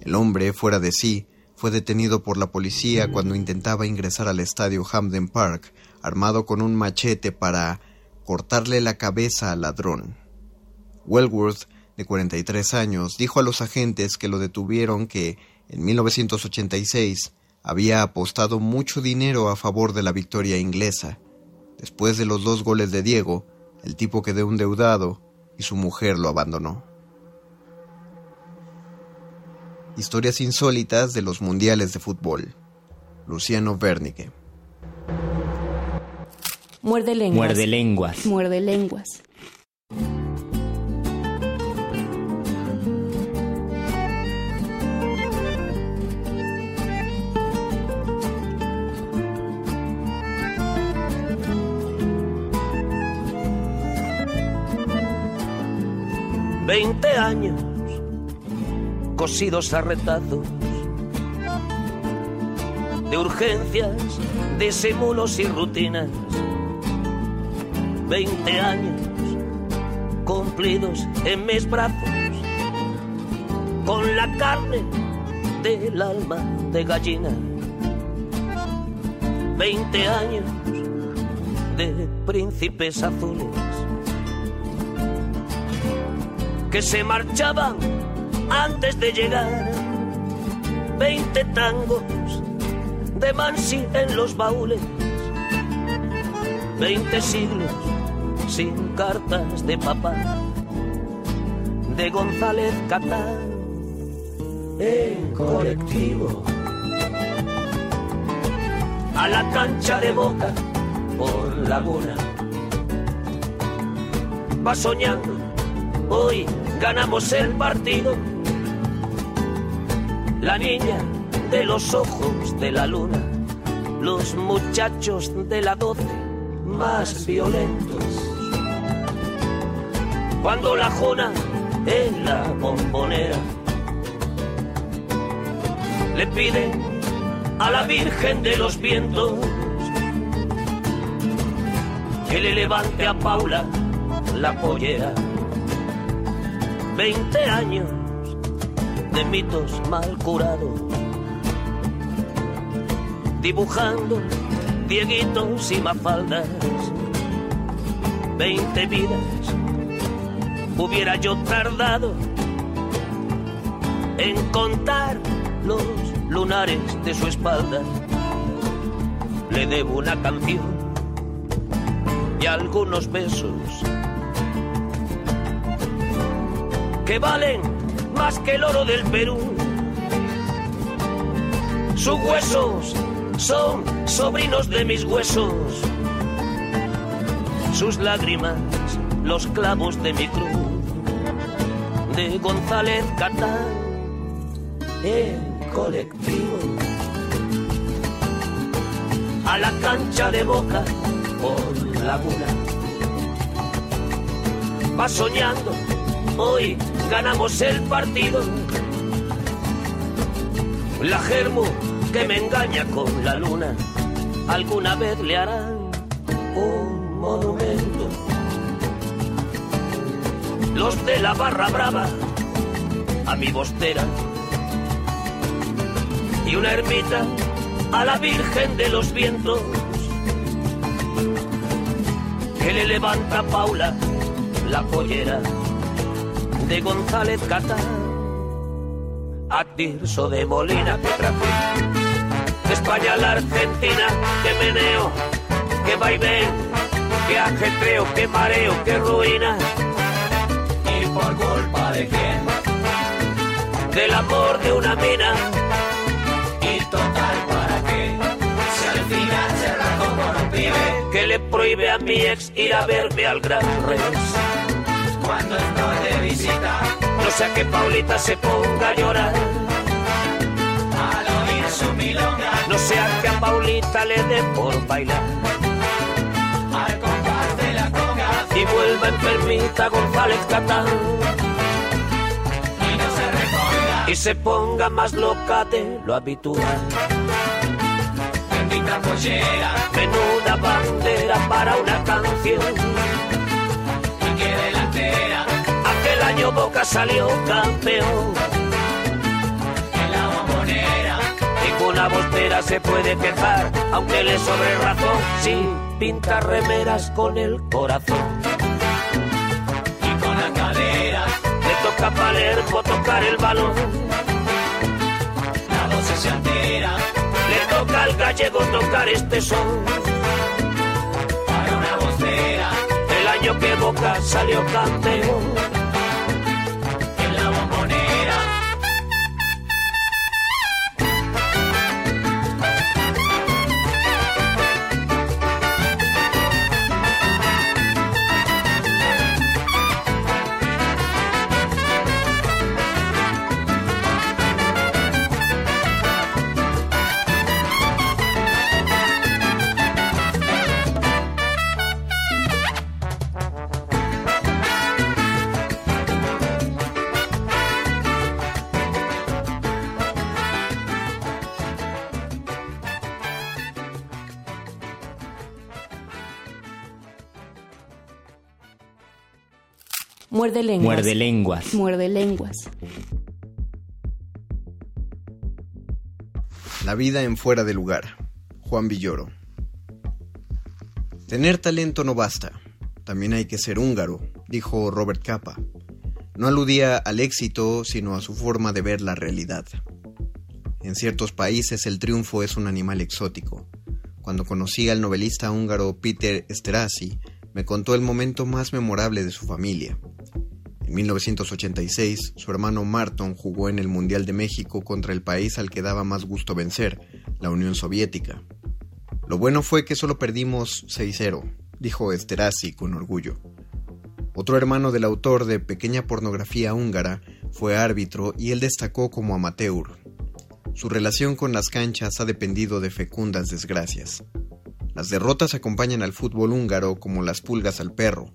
El hombre, fuera de sí, fue detenido por la policía cuando intentaba ingresar al estadio Hamden Park, armado con un machete para cortarle la cabeza al ladrón. Wellworth, de 43 años, dijo a los agentes que lo detuvieron que, en 1986, había apostado mucho dinero a favor de la victoria inglesa. Después de los dos goles de Diego, el tipo quedó endeudado y su mujer lo abandonó. Historias insólitas de los mundiales de fútbol. Luciano Bernique.
Muerde lenguas.
Muerde lenguas.
Muerde lenguas.
Veinte años cosidos a retazos de urgencias, disimulos y rutinas. Veinte años cumplidos en mis brazos con la carne del alma de gallina. Veinte años de príncipes azules que se marchaban antes de llegar. Veinte tangos de Mansi en los baúles. Veinte siglos sin cartas de papá. De González Catán en colectivo. A la cancha de boca por laguna. Va soñando, hoy ganamos el partido la niña de los ojos de la luna, los muchachos de la doce más violentos. Cuando la jona en la bombonera le pide a la Virgen de los Vientos que le levante a Paula la pollera. Veinte años de mitos mal curados, dibujando dieguitos y mafaldas, veinte vidas hubiera yo tardado en contar los lunares de su espalda. Le debo una canción y algunos besos que valen más que el oro del Perú. Sus huesos son sobrinos de mis huesos. Sus lágrimas, los clavos de mi cruz. De González Catán, en colectivo. A la cancha de boca por laguna. Va soñando hoy ganamos el partido. La germo que me engaña con la luna, alguna vez le harán un monumento. Los de la barra brava, a mi bostera, y una ermita a la Virgen de los Vientos, que le levanta Paula la pollera de González Catán, a Tirso de Molina que traje, de España a la Argentina que meneo, que vaivén, que ajetreo, que mareo, que ruina.
¿Y por culpa de quién?
Del amor de una mina.
¿Y total para qué? Si al final se como un pibe.
Que le prohíbe a mi ex ir a verme al Gran Rex
cuando estoy de visita.
No sea que Paulita se ponga a llorar.
Al oír su milonga.
No sea que a Paulita le dé por bailar.
Al compás de la conga.
Y vuelva enfermita González Catán.
Y no se reponga.
Y se ponga más loca de lo habitual.
Bendita pollera.
Menuda bandera para una canción Aquel año Boca salió campeón.
En la bombonera.
una bostera se puede quejar, aunque le sobre razón, sí, pinta remeras con el corazón.
Y con la cadera,
Le toca a Palermo tocar el balón,
la dosis se altera.
le toca al gallego tocar este son.
Para una bostera,
El año que Boca salió campeón.
Muerde lenguas.
Muerde lenguas.
Muerde lenguas.
La vida en fuera de lugar. Juan Villoro. Tener talento no basta. También hay que ser húngaro, dijo Robert Capa. No aludía al éxito, sino a su forma de ver la realidad. En ciertos países el triunfo es un animal exótico. Cuando conocí al novelista húngaro Peter Esterhazy, me contó el momento más memorable de su familia. En 1986, su hermano Marton jugó en el Mundial de México contra el país al que daba más gusto vencer, la Unión Soviética. Lo bueno fue que solo perdimos 6-0, dijo Esterhazy con orgullo. Otro hermano del autor de Pequeña Pornografía Húngara fue árbitro y él destacó como amateur. Su relación con las canchas ha dependido de fecundas desgracias. Las derrotas acompañan al fútbol húngaro como las pulgas al perro.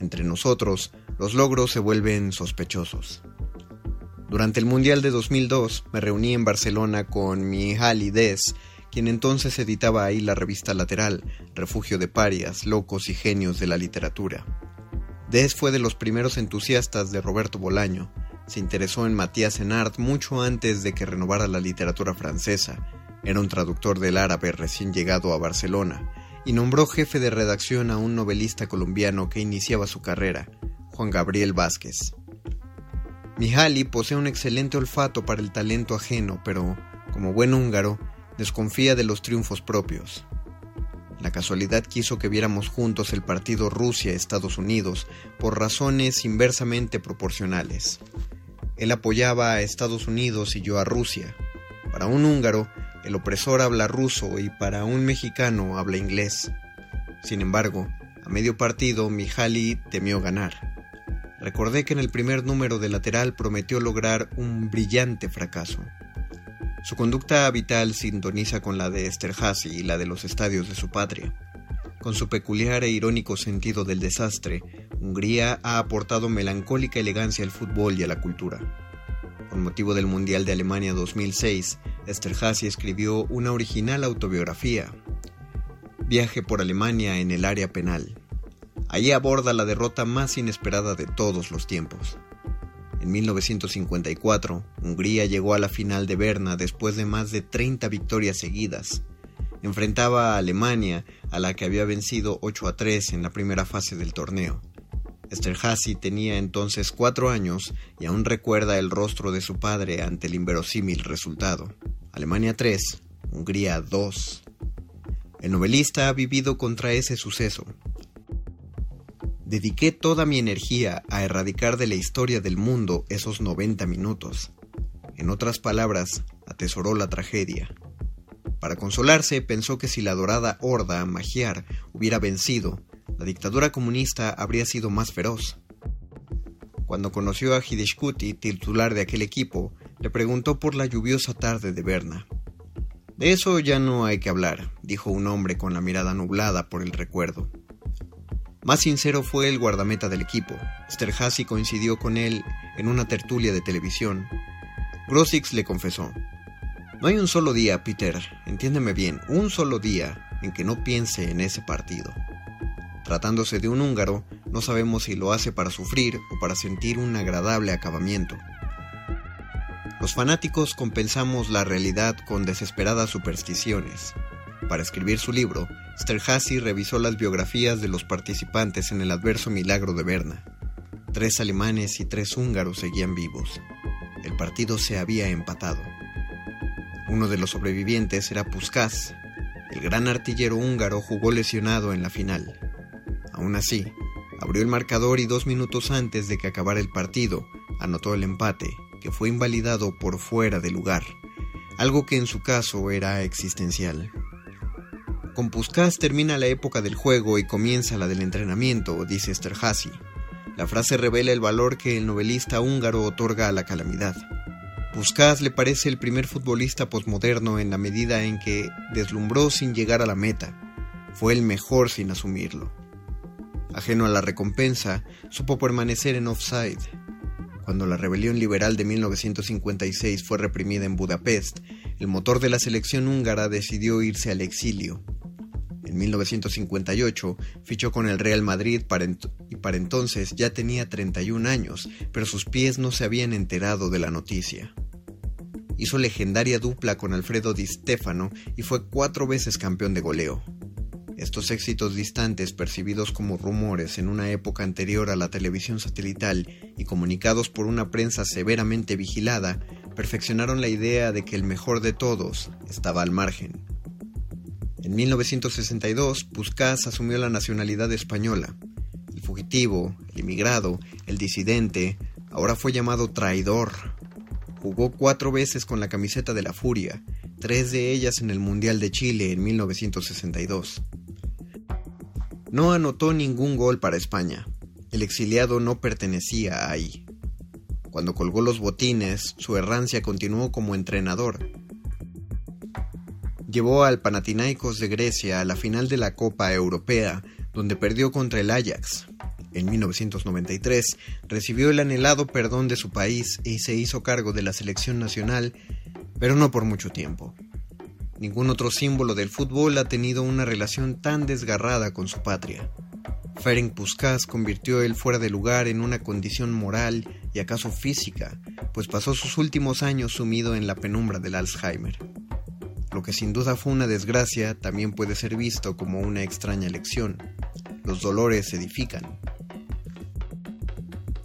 Entre nosotros, los logros se vuelven sospechosos. Durante el Mundial de 2002 me reuní en Barcelona con Mihaly Des, quien entonces editaba ahí la revista Lateral, refugio de parias, locos y genios de la literatura. Des fue de los primeros entusiastas de Roberto Bolaño. Se interesó en Matías Enart mucho antes de que renovara la literatura francesa. Era un traductor del árabe recién llegado a Barcelona y nombró jefe de redacción a un novelista colombiano que iniciaba su carrera, Juan Gabriel Vázquez. Mihaly posee un excelente olfato para el talento ajeno, pero, como buen húngaro, desconfía de los triunfos propios. La casualidad quiso que viéramos juntos el partido Rusia-Estados Unidos por razones inversamente proporcionales. Él apoyaba a Estados Unidos y yo a Rusia. Para un húngaro, el opresor habla ruso y para un mexicano habla inglés. Sin embargo, a medio partido, Mihaly temió ganar. Recordé que en el primer número de lateral prometió lograr un brillante fracaso. Su conducta vital sintoniza con la de Esterhazy y la de los estadios de su patria. Con su peculiar e irónico sentido del desastre, Hungría ha aportado melancólica elegancia al fútbol y a la cultura. Con motivo del Mundial de Alemania 2006, Esterhazy escribió una original autobiografía, Viaje por Alemania en el área penal. Allí aborda la derrota más inesperada de todos los tiempos. En 1954, Hungría llegó a la final de Berna después de más de 30 victorias seguidas. Enfrentaba a Alemania, a la que había vencido 8 a 3 en la primera fase del torneo. Esterhazy tenía entonces cuatro años y aún recuerda el rostro de su padre ante el inverosímil resultado. Alemania 3, Hungría 2. El novelista ha vivido contra ese suceso. Dediqué toda mi energía a erradicar de la historia del mundo esos 90 minutos. En otras palabras, atesoró la tragedia. Para consolarse, pensó que si la dorada horda magiar hubiera vencido, la dictadura comunista habría sido más feroz. Cuando conoció a Hideshkuti, titular de aquel equipo, le preguntó por la lluviosa tarde de Berna. De eso ya no hay que hablar, dijo un hombre con la mirada nublada por el recuerdo. Más sincero fue el guardameta del equipo. Esterhazy coincidió con él en una tertulia de televisión. Grosix le confesó: No hay un solo día, Peter, entiéndeme bien, un solo día en que no piense en ese partido. Tratándose de un húngaro, no sabemos si lo hace para sufrir o para sentir un agradable acabamiento. Los fanáticos compensamos la realidad con desesperadas supersticiones. Para escribir su libro, Sterhazy revisó las biografías de los participantes en el adverso milagro de Berna. Tres alemanes y tres húngaros seguían vivos. El partido se había empatado. Uno de los sobrevivientes era Puskás. El gran artillero húngaro jugó lesionado en la final. Aún así, abrió el marcador y dos minutos antes de que acabara el partido, anotó el empate, que fue invalidado por fuera de lugar, algo que en su caso era existencial. Con Puskás termina la época del juego y comienza la del entrenamiento, dice Esterhazy. La frase revela el valor que el novelista húngaro otorga a la calamidad. Puskás le parece el primer futbolista posmoderno en la medida en que deslumbró sin llegar a la meta. Fue el mejor sin asumirlo. Ajeno a la recompensa, supo permanecer en offside. Cuando la rebelión liberal de 1956 fue reprimida en Budapest, el motor de la selección húngara decidió irse al exilio. En 1958 fichó con el Real Madrid y para entonces ya tenía 31 años, pero sus pies no se habían enterado de la noticia. Hizo legendaria dupla con Alfredo Di Stefano y fue cuatro veces campeón de goleo. Estos éxitos distantes, percibidos como rumores en una época anterior a la televisión satelital y comunicados por una prensa severamente vigilada, perfeccionaron la idea de que el mejor de todos estaba al margen. En 1962, Puskás asumió la nacionalidad española. El fugitivo, el inmigrado, el disidente, ahora fue llamado traidor. Jugó cuatro veces con la camiseta de la Furia, tres de ellas en el Mundial de Chile en 1962. No anotó ningún gol para España. El exiliado no pertenecía ahí. Cuando colgó los botines, su errancia continuó como entrenador, llevó al Panathinaikos de Grecia a la final de la Copa Europea, donde perdió contra el Ajax. En 1993 recibió el anhelado perdón de su país y se hizo cargo de la selección nacional, pero no por mucho tiempo. Ningún otro símbolo del fútbol ha tenido una relación tan desgarrada con su patria. Ferenc Puskás convirtió el fuera de lugar en una condición moral y acaso física, pues pasó sus últimos años sumido en la penumbra del Alzheimer. Lo que sin duda fue una desgracia también puede ser visto como una extraña lección. Los dolores edifican.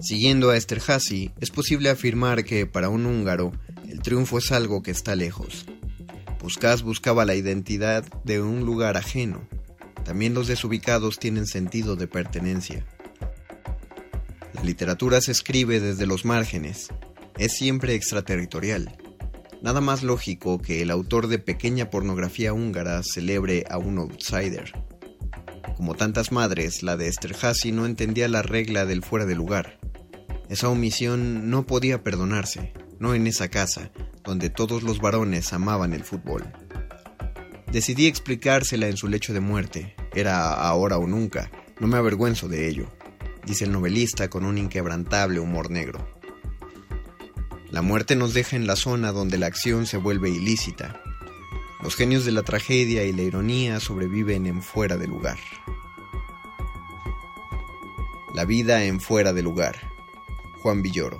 Siguiendo a Esterhazy, es posible afirmar que para un húngaro el triunfo es algo que está lejos. Puskás buscaba la identidad de un lugar ajeno. También los desubicados tienen sentido de pertenencia. La literatura se escribe desde los márgenes. Es siempre extraterritorial. Nada más lógico que el autor de pequeña pornografía húngara celebre a un outsider. Como tantas madres, la de Esterhazy no entendía la regla del fuera de lugar. Esa omisión no podía perdonarse, no en esa casa, donde todos los varones amaban el fútbol. Decidí explicársela en su lecho de muerte. Era ahora o nunca. No me avergüenzo de ello, dice el novelista con un inquebrantable humor negro. La muerte nos deja en la zona donde la acción se vuelve ilícita. Los genios de la tragedia y la ironía sobreviven en fuera de lugar. La vida en fuera de lugar. Juan Villoro.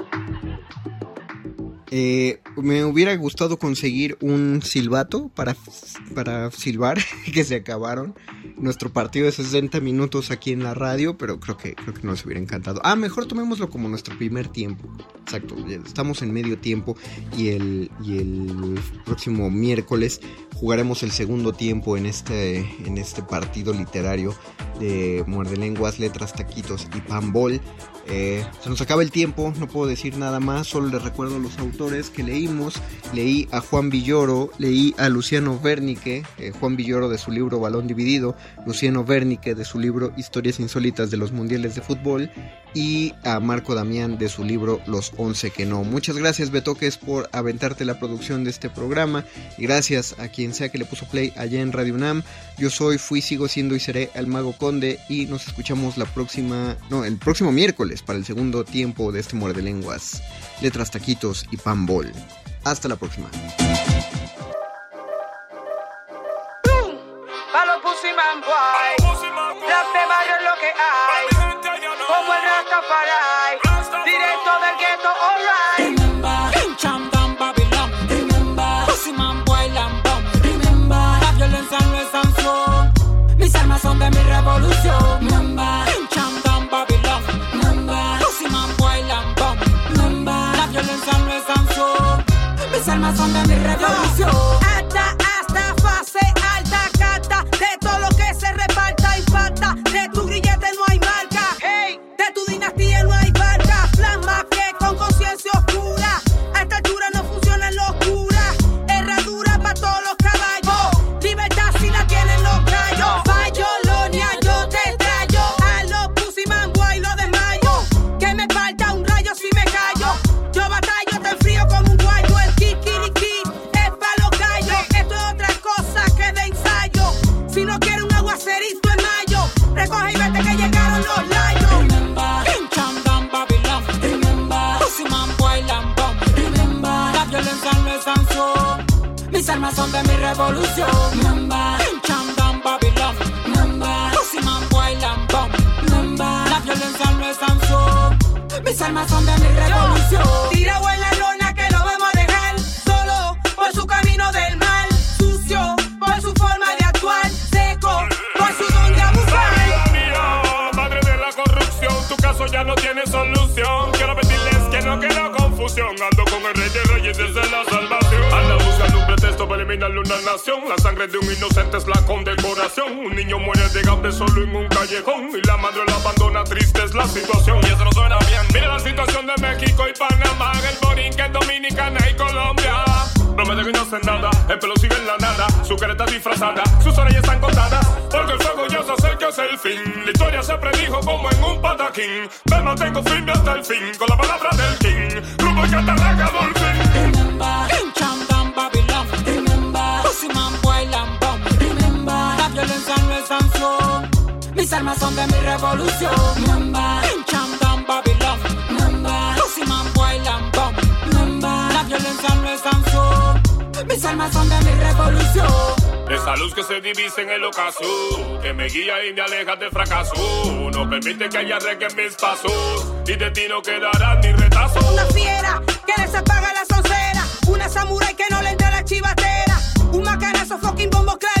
Eh, me hubiera gustado conseguir un silbato para, para silbar, (laughs) que se acabaron. Nuestro partido de 60 minutos aquí en la radio, pero creo que, creo que nos hubiera encantado. Ah, mejor tomémoslo como nuestro primer tiempo. Exacto, estamos en medio tiempo y el, y el próximo miércoles jugaremos el segundo tiempo en este, en este partido literario de Muerde Lenguas, Letras, Taquitos y Pambol. Eh, se nos acaba el tiempo, no puedo decir nada más, solo les recuerdo los autores que leímos. Leí a Juan Villoro, leí a Luciano Bernique, eh, Juan Villoro de su libro Balón Dividido, Luciano Bernique de su libro Historias Insólitas de los Mundiales de Fútbol y a Marco Damián de su libro Los Once que no. Muchas gracias Betoques por aventarte la producción de este programa y gracias a quien sea que le puso play allá en Radio UNAM. Yo soy, fui, sigo siendo y seré el Mago Conde y nos escuchamos la próxima, no, el próximo miércoles para el segundo tiempo de este Muerde Lenguas, Letras, Taquitos y Pambol. Hasta la próxima.
Son de mi revolución.
Hasta, hasta fase alta, cata. De todo lo que se reparta y falta. De tu grillete no hay marca. Hey, de tu dinastía
revolución.
Una nación. La sangre de un inocente es la condecoración. Un niño muere de hambre solo en un callejón. Y la madre lo abandona, triste es la situación. Y eso no suena bien. Mira la situación de México y Panamá, el Borinquen, Dominicana y Colombia. Promete que no hacen nada, el pelo sigue en la nada, su cara está disfrazada, sus orejas están cortadas, porque el fuego ya se acerca hacia el fin. La historia se predijo como en un pataquín, me mantengo firme hasta el fin, con la palabra del king, rumbo que atarraga Dolphin.
Mis armas son de mi revolución. Remember, King Chandam Babylon. Remember, Pussy Man Boy Lambón. Remember, la violencia no es sanción. Mis armas son de mi revolución.
Esa luz que se divisa en el ocaso, que me guía y me aleja del fracaso, no permite que haya reggae en mis pasos, y de ti no quedará ni retazo.
Una fiera que les apaga la soncera, una samurai que no le entra la chivatera, un macanazo fucking bombo crea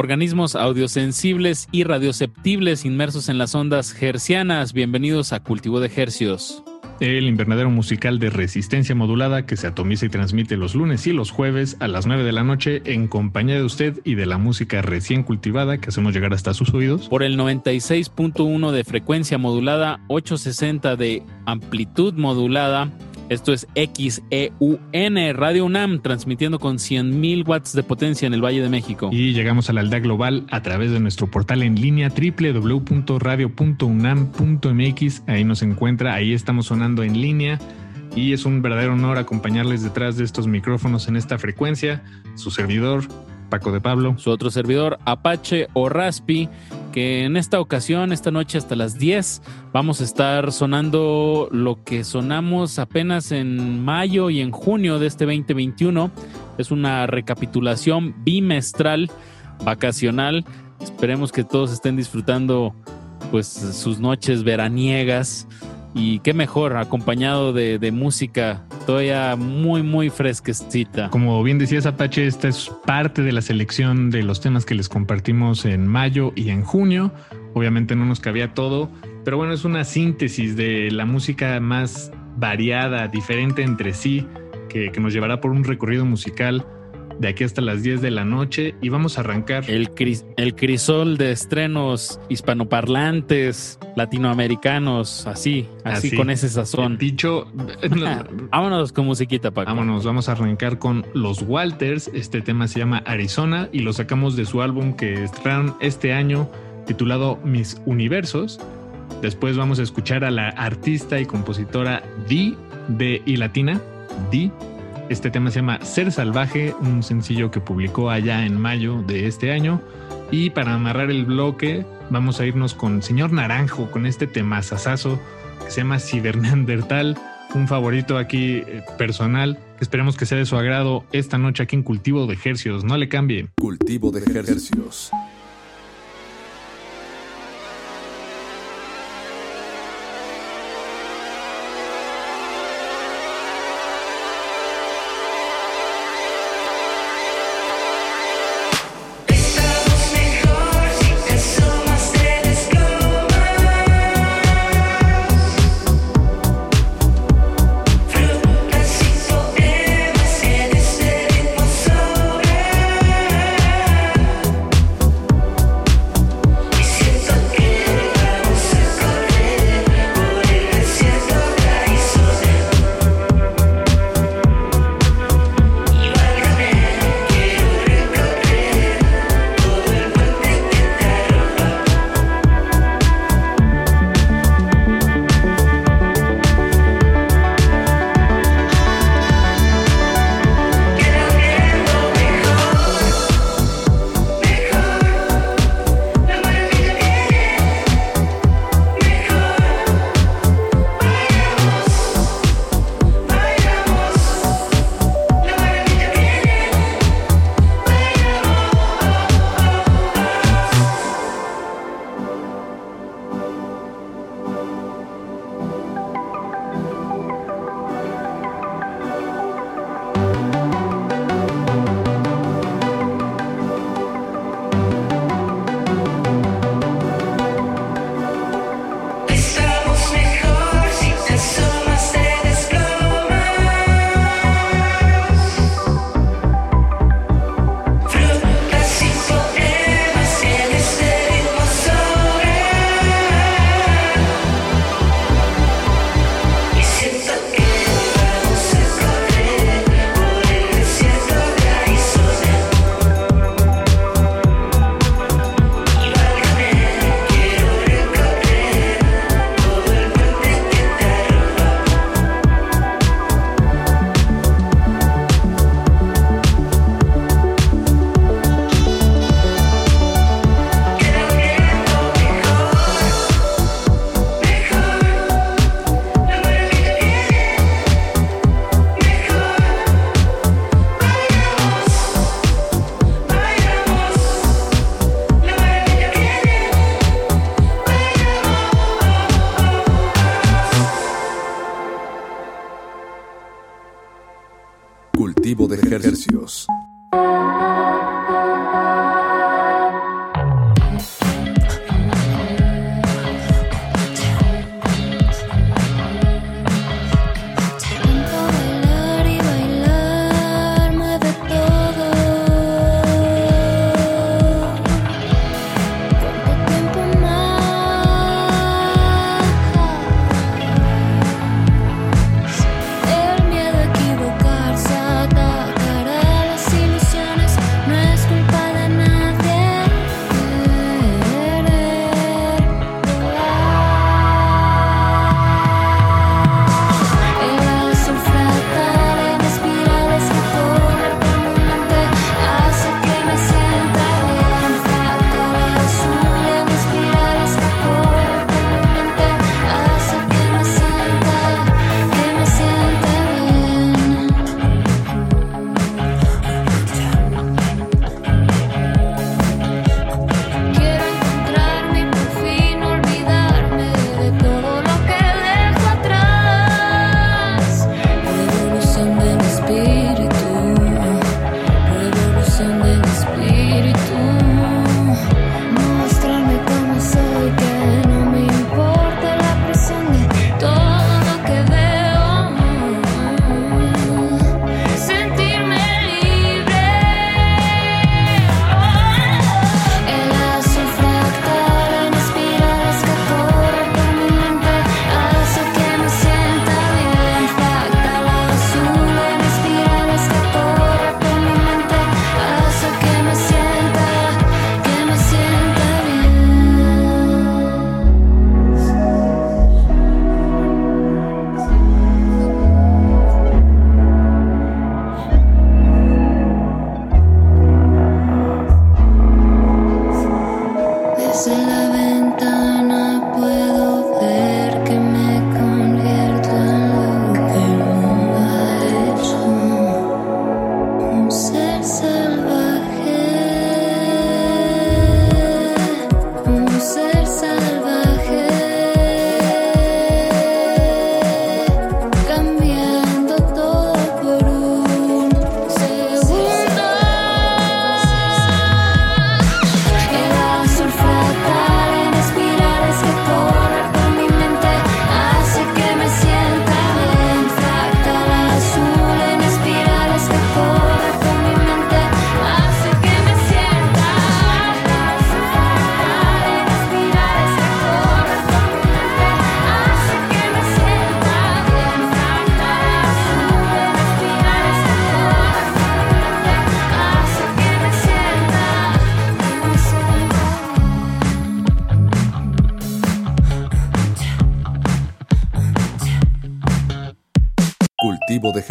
Organismos audiosensibles y radioceptibles inmersos en las ondas hercianas. Bienvenidos a Cultivo de Hercios.
El invernadero musical de resistencia modulada que se atomiza y transmite los lunes y los jueves a las 9 de la noche en compañía de usted y de la música recién cultivada que hacemos llegar hasta sus oídos.
Por el 96.1 de frecuencia modulada, 860 de amplitud modulada. Esto es XEUN Radio UNAM, transmitiendo con 100.000 watts de potencia en el Valle de México.
Y llegamos a la aldea global a través de nuestro portal en línea www.radio.unam.mx. Ahí nos encuentra, ahí estamos sonando en línea. Y es un verdadero honor acompañarles detrás de estos micrófonos en esta frecuencia. Su servidor, Paco de Pablo.
Su otro servidor, Apache o Raspi, que en esta ocasión, esta noche hasta las 10, vamos a estar sonando lo que sonamos apenas en mayo y en junio de este 2021. Es una recapitulación bimestral, vacacional. Esperemos que todos estén disfrutando pues sus noches veraniegas y qué mejor acompañado de, de música todavía muy, muy fresquecita.
Como bien decías, Apache, esta es parte de la selección de los temas que les compartimos en mayo y en junio. Obviamente no nos cabía todo, pero bueno, es una síntesis de la música más variada, diferente entre sí, que, que nos llevará por un recorrido musical de aquí hasta las 10 de la noche y vamos a arrancar.
El, cris- el crisol de estrenos hispanoparlantes, latinoamericanos, así, así,
Así.
con ese sazón.
Dicho, (laughs)
vámonos con musiquita, Paco.
Vámonos, vamos a arrancar con Los Walters. Este tema se llama Arizona y lo sacamos de su álbum que estrenaron este año titulado Mis Universos. Después vamos a escuchar a la artista y compositora Di de y latina, Di. Este tema se llama Ser Salvaje, un sencillo que publicó allá en mayo de este año. Y para amarrar el bloque, vamos a irnos con Señor Naranjo, con este tema sasazo que se llama Ciberneandertal, un favorito aquí eh, personal, esperemos que sea de su agrado esta noche aquí en Cultivo de Ejercios. No le cambie.
Cultivo de ejercicios.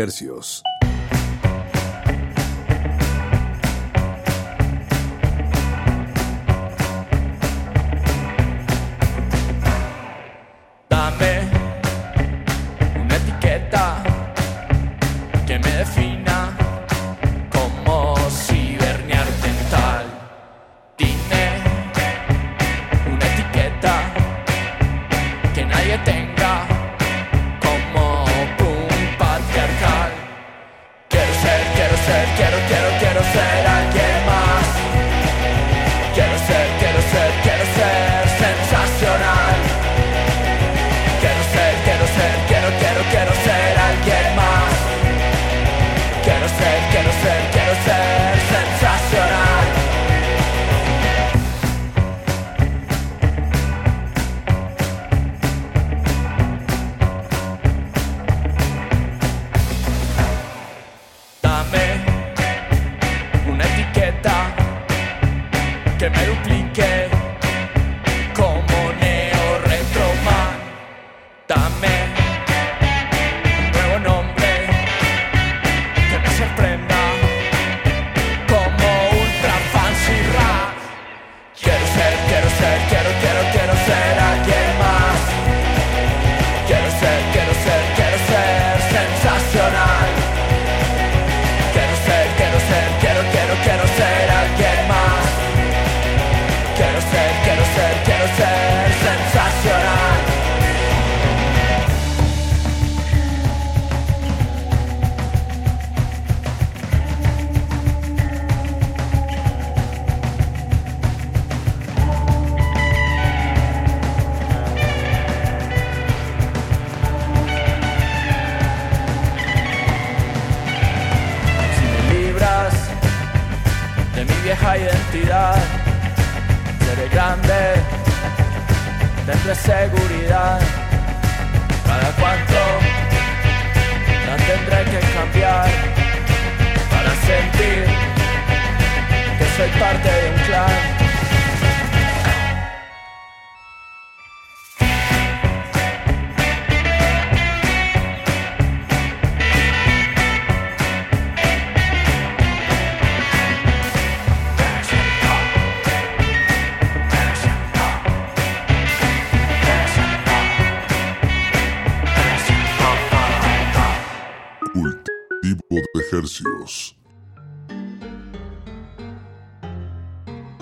Cultivo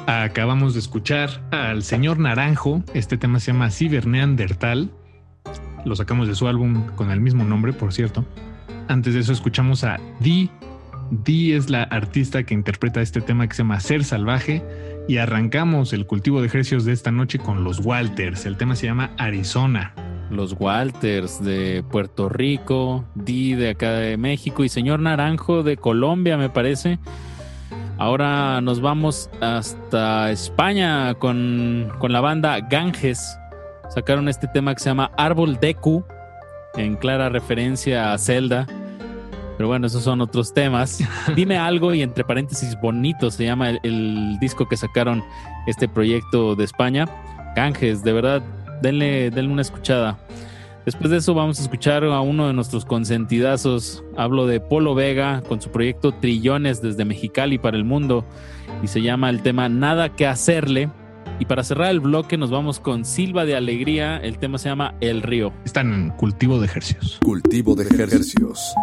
Acabamos de escuchar al señor Naranjo. Este tema se llama Ciberneandertal. Lo sacamos de su álbum con el mismo nombre, por cierto. Antes de eso escuchamos a Dee. Dee es la artista que interpreta este tema que se llama Ser Salvaje. Y arrancamos el cultivo de ejercicios de esta noche con los Walters. El tema se llama Arizona.
Los Walters de Puerto Rico, De acá de México y señor Naranjo de Colombia, me parece. Ahora nos vamos hasta España con, con la banda Ganges. Sacaron este tema que se llama Árbol Deku, en clara referencia a Zelda. Pero bueno, esos son otros temas. (laughs) Dime algo y entre paréntesis bonito se llama el, el disco que sacaron este proyecto de España. Ganges, de verdad, denle, denle una escuchada. Después de eso vamos a escuchar a uno de nuestros consentidazos. Hablo de Polo Vega con su proyecto Trillones desde Mexicali para el mundo y se llama el tema Nada que hacerle. Y para cerrar el bloque nos vamos con Silva de Alegría. El tema se llama El Río.
Están en cultivo de ejercicios.
Cultivo de ejercicios.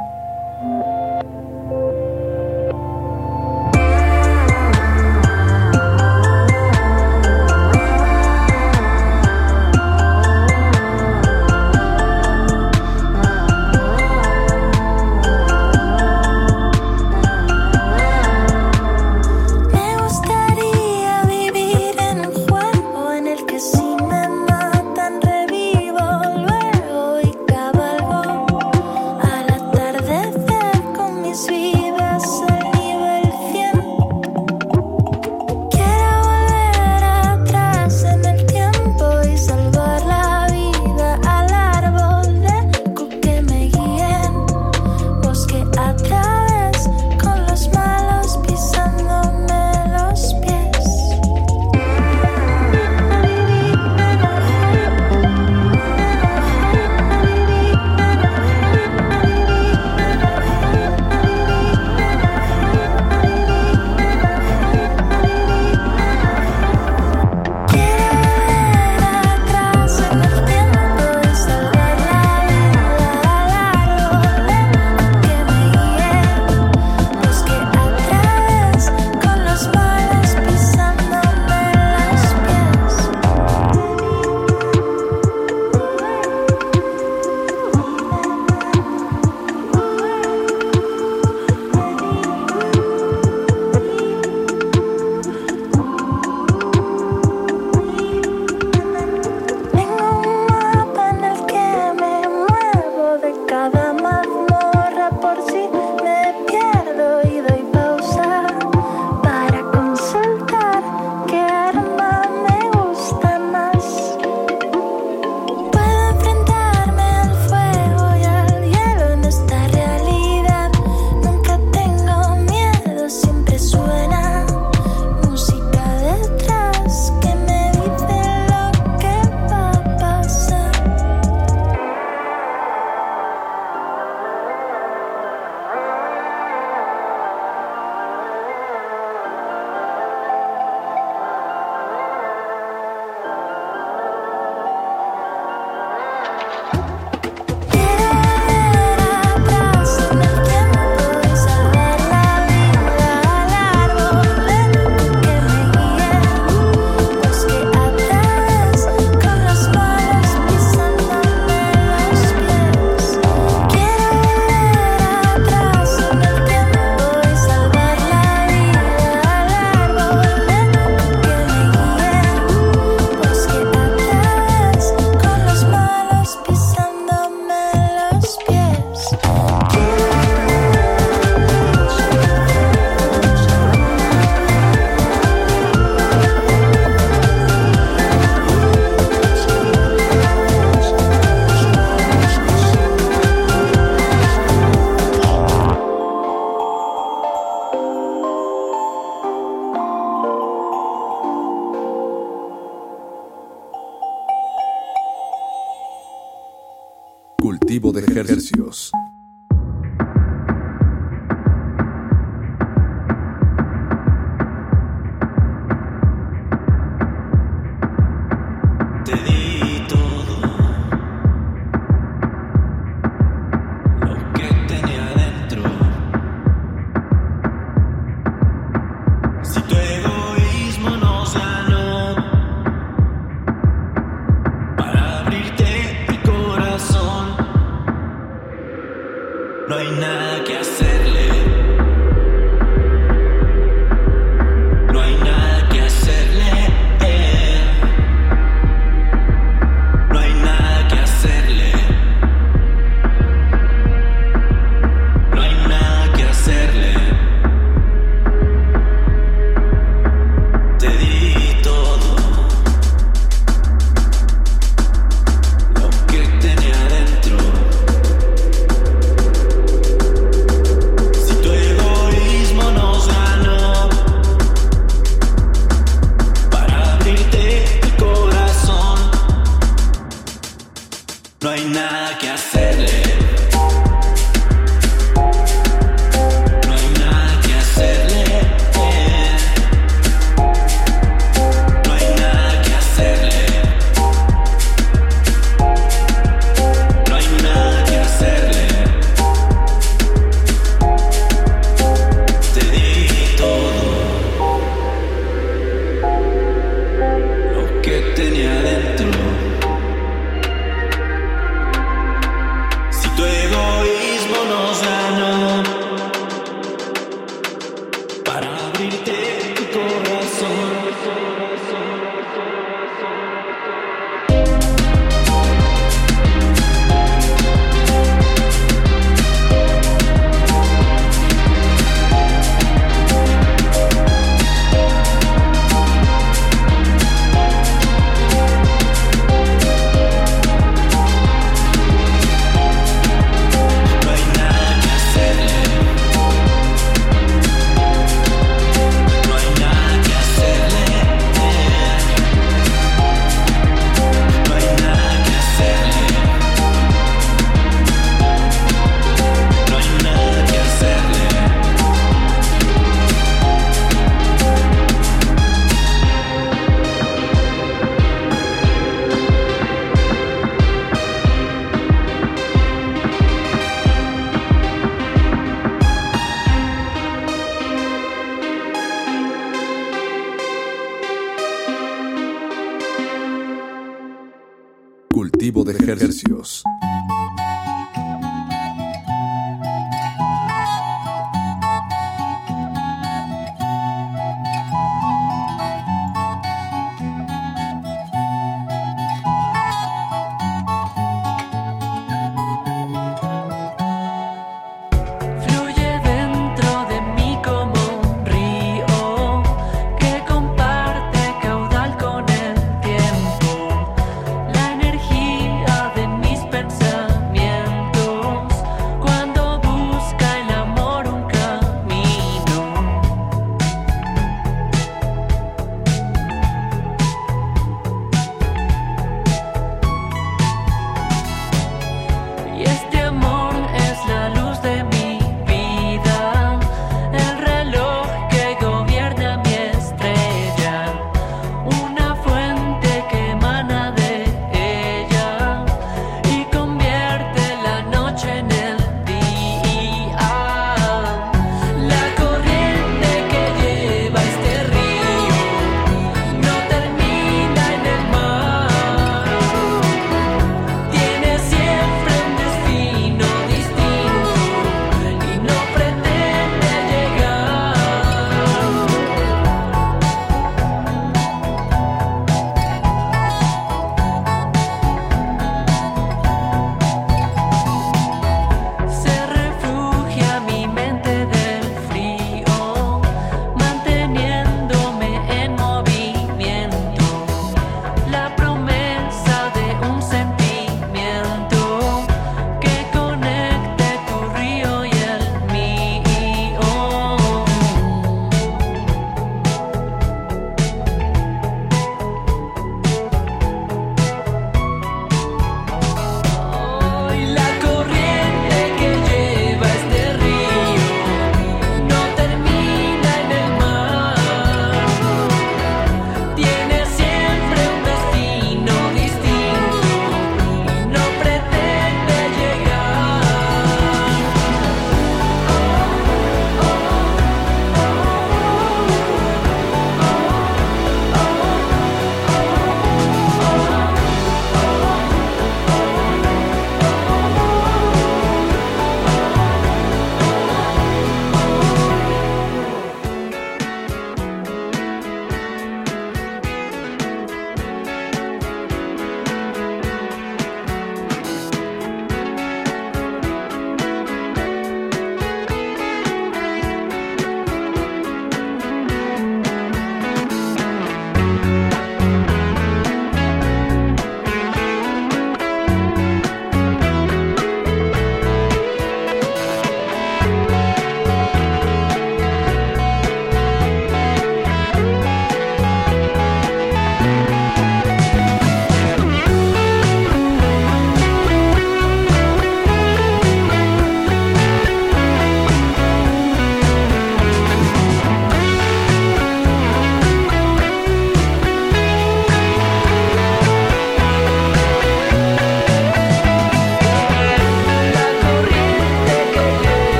Ejercicios.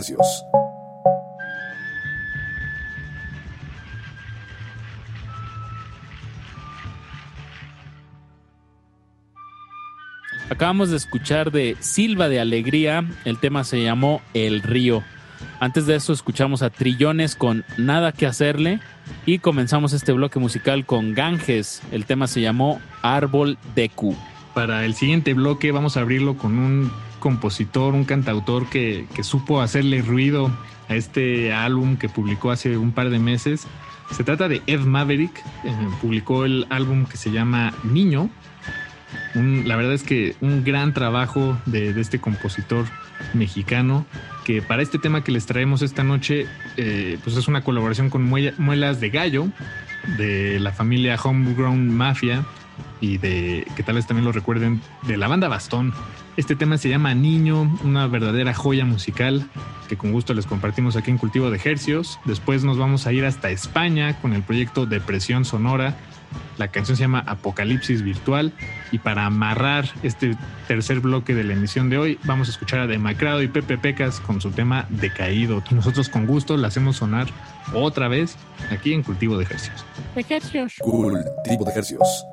Ejercicios.
Acabamos de escuchar de Silva de Alegría, el tema se llamó El Río. Antes de eso escuchamos a Trillones con Nada que hacerle y comenzamos este bloque musical con Ganges, el tema se llamó Árbol de Q.
Para el siguiente bloque vamos a abrirlo con un compositor, un cantautor que, que supo hacerle ruido a este álbum que publicó hace un par de meses. Se trata de Ed Maverick, eh, publicó el álbum que se llama Niño. Un- la verdad es que un gran trabajo de, de este compositor mexicano que para este tema que les traemos esta noche eh, pues es una colaboración con Muelas de Gallo de la familia Homegrown Mafia y de que tal vez también lo recuerden de la banda Bastón. Este tema se llama Niño, una verdadera joya musical que con gusto les compartimos aquí en Cultivo de Hercios. Después nos vamos a ir hasta España con el proyecto Depresión Sonora. La canción se llama Apocalipsis Virtual. Y para amarrar este tercer bloque de la emisión de hoy, vamos a escuchar a Demacrado y Pepe Pecas con su tema Decaído. Nosotros con gusto la hacemos sonar otra vez aquí en Cultivo de Hercios.
Cultivo de ejercicios.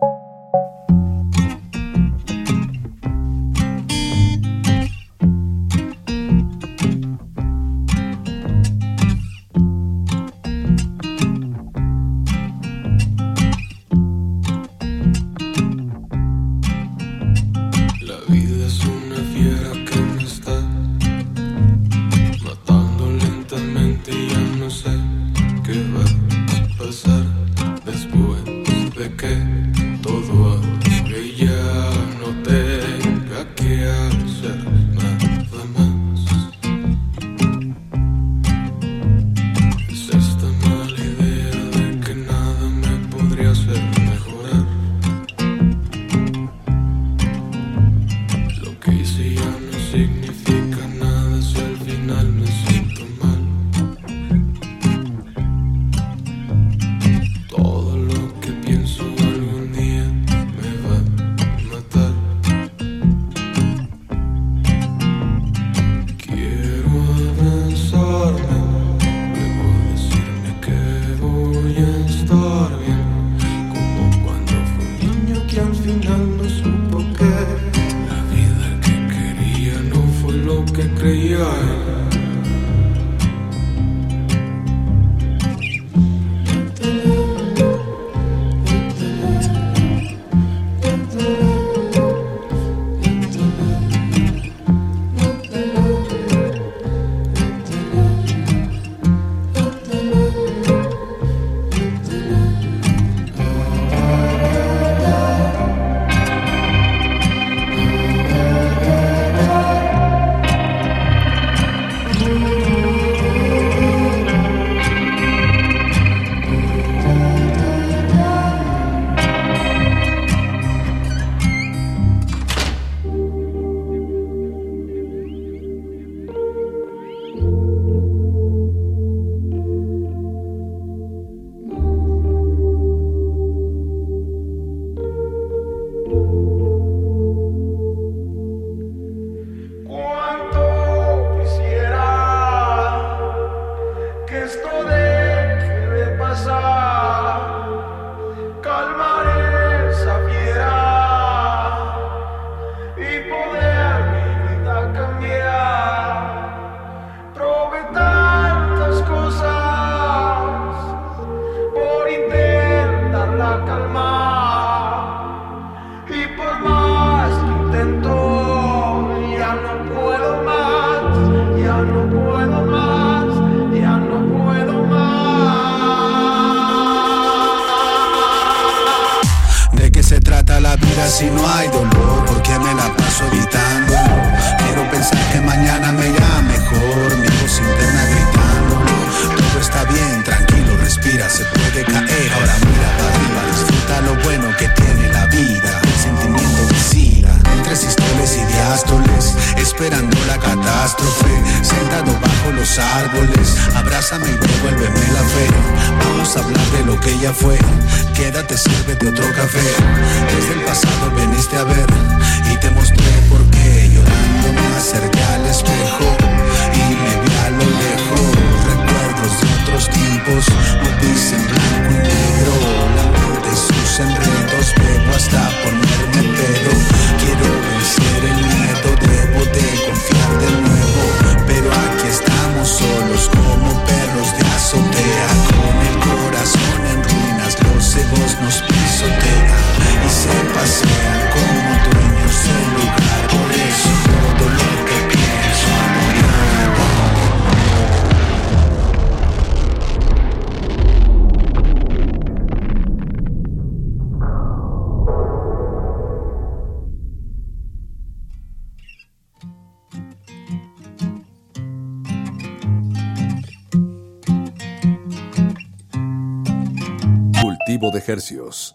De
Hercios.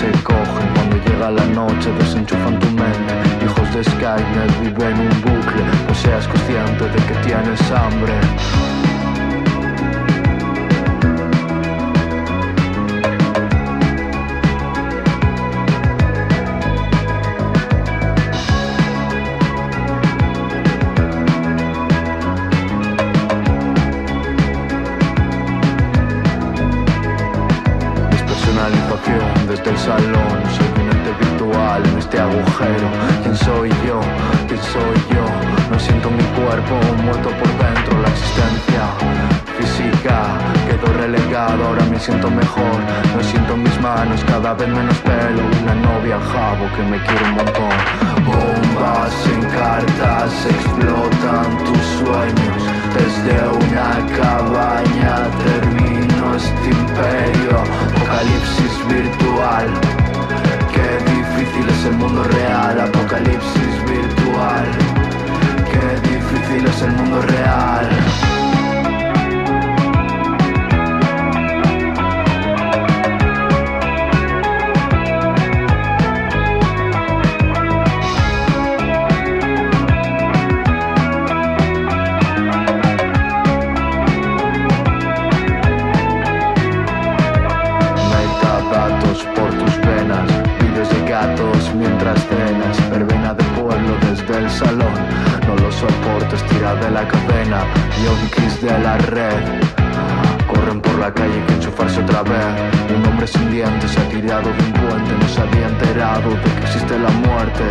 Se cogen cuando llega la noche, desenchufan tu mente. Hijos de Skynet viven un bucle, no seas consciente de que tienes hambre. Agujero ¿Quién soy yo? ¿Quién soy yo? No siento mi cuerpo muerto por dentro. La existencia física quedó relegado Ahora me siento mejor. No siento en mis manos. Cada vez menos pelo. Una novia jabo que me quiere un montón. Bombas en cartas explotan tus sueños. Desde una cabaña termino este imperio. Apocalipsis virtual difícil es el mundo real Apocalipsis virtual. Qué difícil es el mundo real Yonkis de la red. Corren por la calle que enchufarse otra vez. Un hombre sin dientes se ha tirado de un puente No se había enterado de que existe la muerte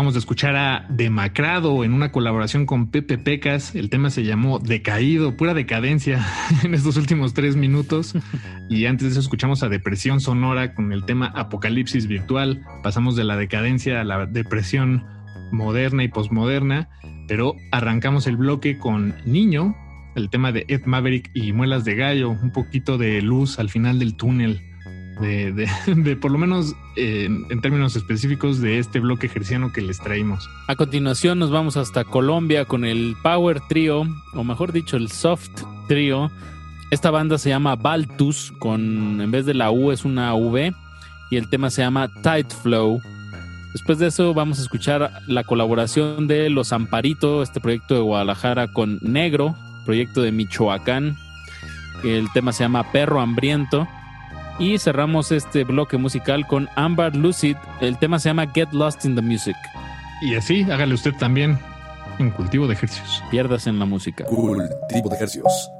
Acabamos de escuchar a Demacrado en una colaboración con Pepe Pecas. El tema se llamó Decaído, pura decadencia (laughs) en estos últimos tres minutos. Y antes de eso escuchamos a Depresión Sonora con el tema Apocalipsis Virtual. Pasamos de la decadencia a la depresión moderna y posmoderna. Pero arrancamos el bloque con Niño, el tema de Ed Maverick y Muelas de Gallo. Un poquito de luz al final del túnel. De, (laughs) por lo menos en, términos específicos de este bloque gerciano que les traímos.
A continuación nos vamos hasta Colombia con el Power Trio, o mejor dicho, el Soft Trio. Esta banda se llama Baltus, con en vez de la U es una V, y el tema se llama Tide Flow. Después de eso vamos a escuchar la colaboración de Los Amparito, este proyecto de Guadalajara con Negro, proyecto de Michoacán. El tema se llama Perro Hambriento. Y cerramos este bloque musical con Amber Lucid. El tema se llama Get Lost in the Music.
Y así, hágale usted también en cultivo de ejercicios.
Pierdas en la música.
Cultivo de ejercicios.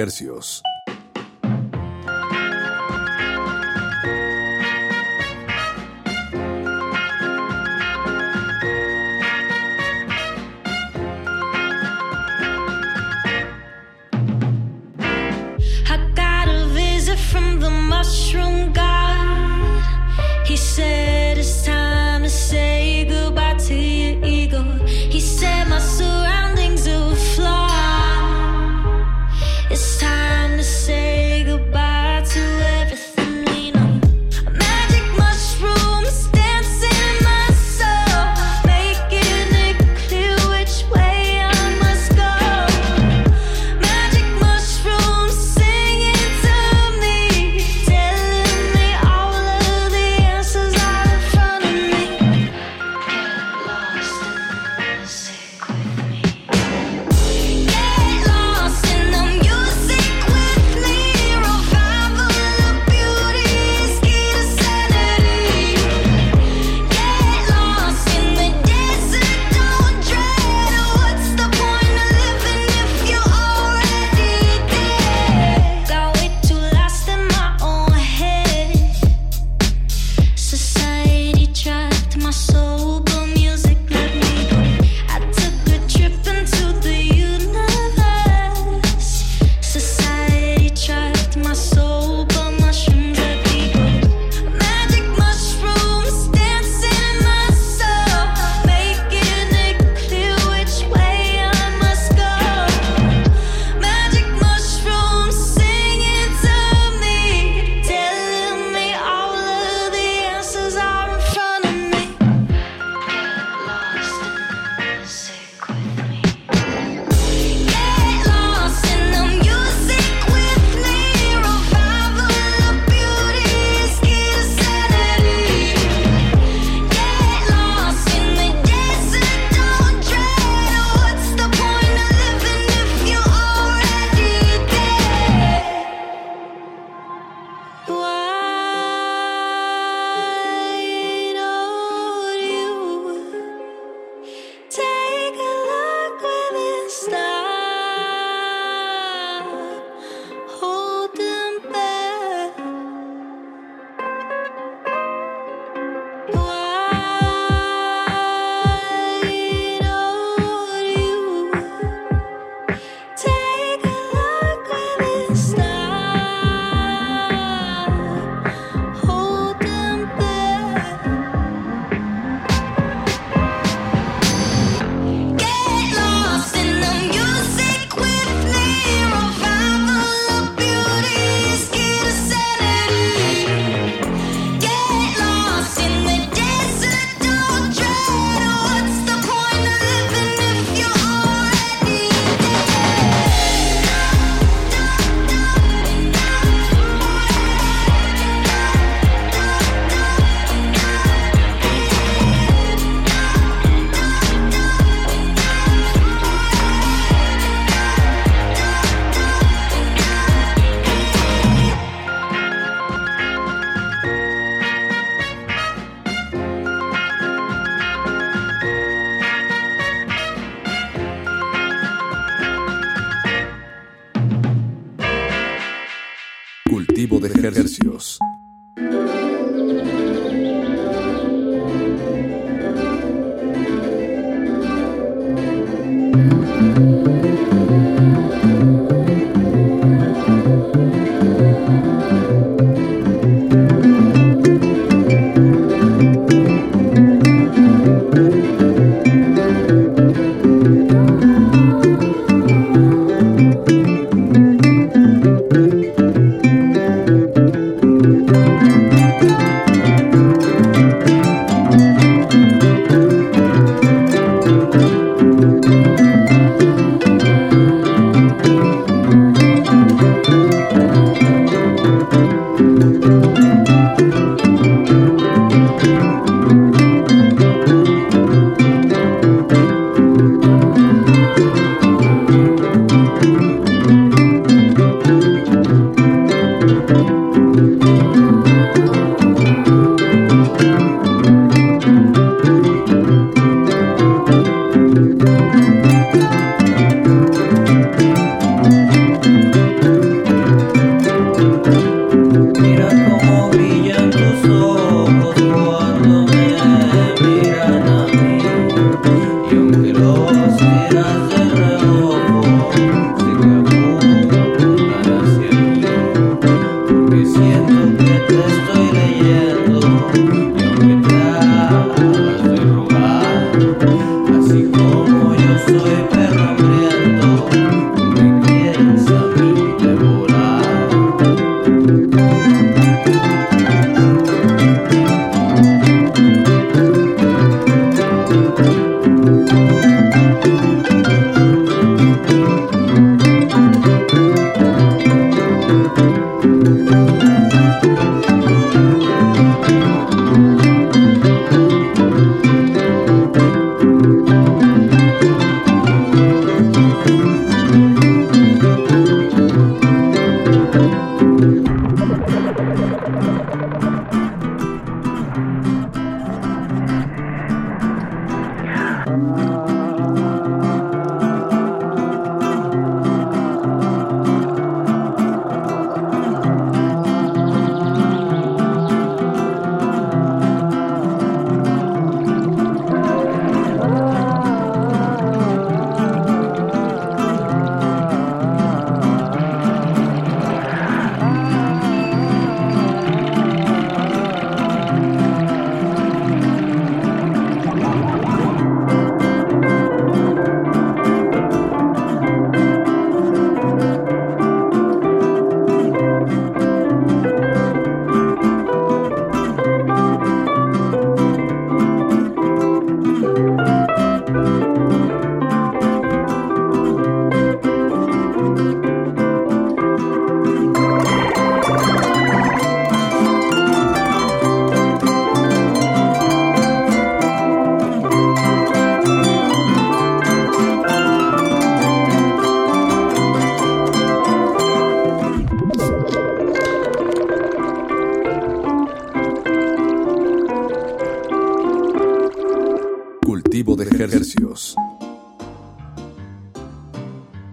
Hercios.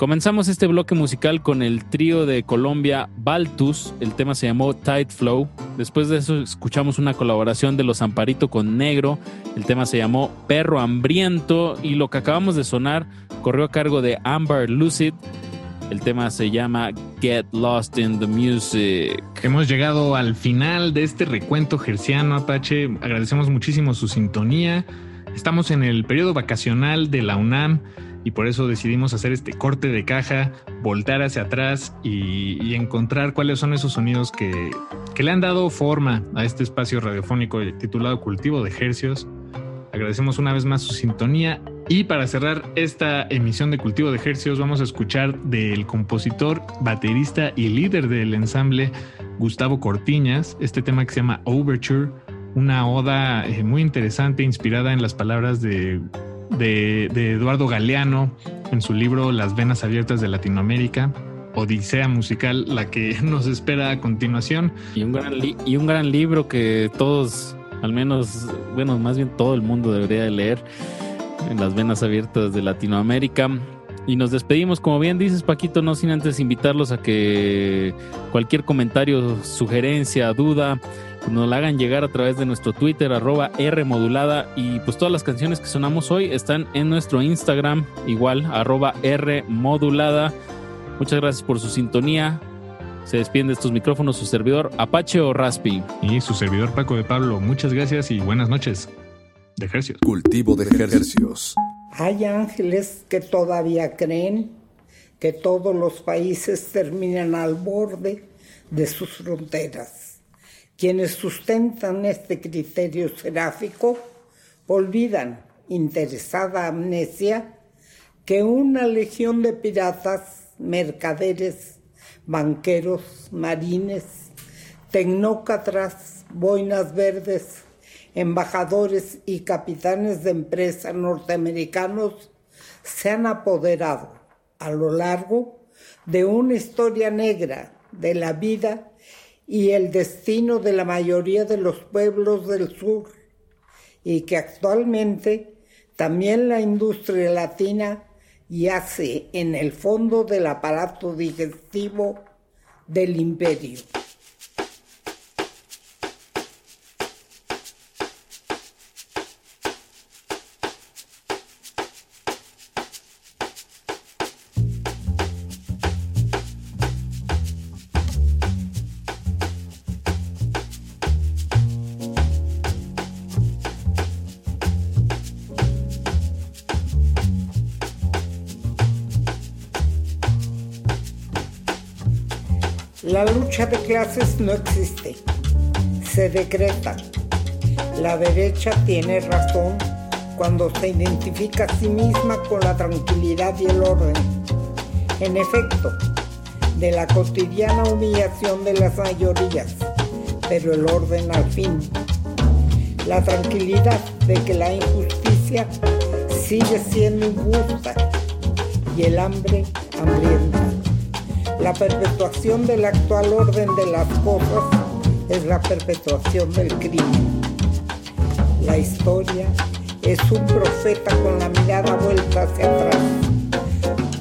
Comenzamos este bloque musical con el trío de Colombia Baltus. El tema se llamó Tide Flow. Después de eso escuchamos una colaboración de los Amparito con Negro. El tema se llamó Perro Hambriento. Y lo que acabamos de sonar corrió a cargo de Amber Lucid. El tema se llama Get Lost in the Music.
Hemos llegado al final de este recuento gerciano, Apache. Agradecemos muchísimo su sintonía. Estamos en el periodo vacacional de la UNAM y por eso decidimos hacer este corte de caja, voltar hacia atrás y, encontrar cuáles son esos sonidos que, que le han dado forma a este espacio radiofónico titulado Cultivo de Hercios. Agradecemos una vez más su sintonía y para cerrar esta emisión de Cultivo de Hercios vamos a escuchar del compositor, baterista y líder del ensamble Gustavo Cortiñas este tema que se llama Overture, una oda eh, muy interesante inspirada en las palabras de, de, Eduardo Galeano en su libro Las Venas Abiertas de Latinoamérica. Odisea musical, la que (laughs) nos espera a continuación.
Y un gran, y un gran libro que todos, al menos, bueno, más bien todo el mundo debería de leer en las venas abiertas de Latinoamérica. Y nos despedimos, como bien dices Paquito, no sin antes invitarlos a que cualquier comentario, sugerencia, duda, nos la hagan llegar a través de nuestro Twitter, arroba R modulada. Y pues todas las canciones que sonamos hoy están en nuestro Instagram, igual, arroba R modulada. Muchas gracias por su sintonía. Se despiden de estos micrófonos su servidor Apache o Raspi.
Y su servidor Paco de Pablo, muchas gracias y buenas noches. De ejercicios.
Cultivo de ejercicios.
Hay ángeles que todavía creen que todos los países terminan al borde de sus fronteras. Quienes sustentan este criterio seráfico olvidan, interesada amnesia, que una legión de piratas, mercaderes, banqueros, marines, tecnócratas, boinas verdes, embajadores y capitanes de empresa norteamericanos se han apoderado a lo largo de una historia negra de la vida y el destino de la mayoría de los pueblos del sur y que actualmente también la industria latina yace en el fondo del aparato digestivo del imperio. Lucha de clases no existe, se decreta. La derecha tiene razón cuando se identifica a sí misma con la tranquilidad y el orden. En efecto, de la cotidiana humillación de las mayorías, pero el orden al fin. La tranquilidad de que la injusticia sigue siendo injusta y el hambre hambrienta. La perpetuación del actual orden de las cosas es la perpetuación del crimen. La historia es un profeta con la mirada vuelta hacia atrás,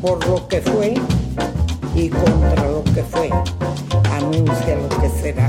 por lo que fue y contra lo que fue, anuncia lo que será.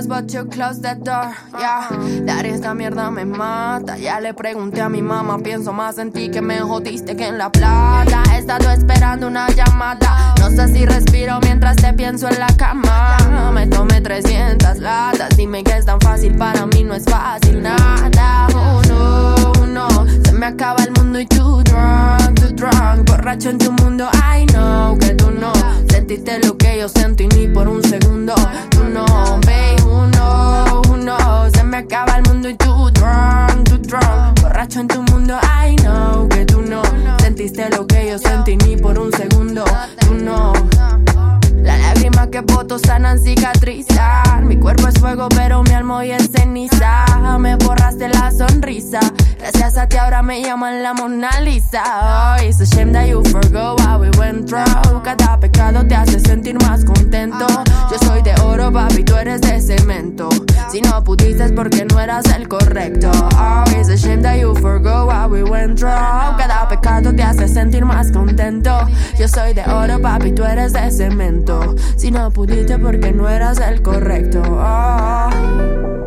But you close the door, yeah. Dar esta mierda me mata. Ya le pregunté a mi mamá, pienso más en ti que me jodiste que en la plata. He estado esperando una llamada. No sé si respiro mientras te pienso en la cama. Me tomé 300 latas. Dime que es tan fácil, para mí no es fácil nada. Oh no, no. Se me acaba el mundo y tú drunk, tú drunk. Borracho en tu mundo, I know que tú no. Sentiste lo que yo sentí ni por un segundo. Tú no, babe, uno, uno. Se me acaba el mundo y tú drunk, tú drunk. Borracho en tu boto sanan cicatrizar. Mi cuerpo es fuego, pero mi alma hoy es ceniza. Me borraste la sonrisa. Gracias a ti ahora me llaman la Mona Lisa. Oh, it's a shame that you forgot what we went through. Cada pecado te hace sentir más contento. Yo soy de oro, papi, tú eres de cemento. Si no pudiste es porque no eras el correcto. Oh, it's a shame that you forgot what we went through. Cada pecado te hace sentir más contento. Yo soy de oro, papi, tú eres de cemento. Si no pudiste porque no eras el correcto. Oh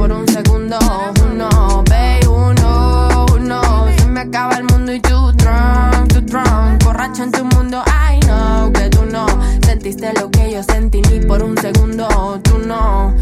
por un segundo. Oh no, babe, uno, uno, se me acaba el mundo y tú drunk, tú drunk. Borracho en tu mundo, I know que tú no sentiste lo que yo sentí ni por un segundo. Tú no.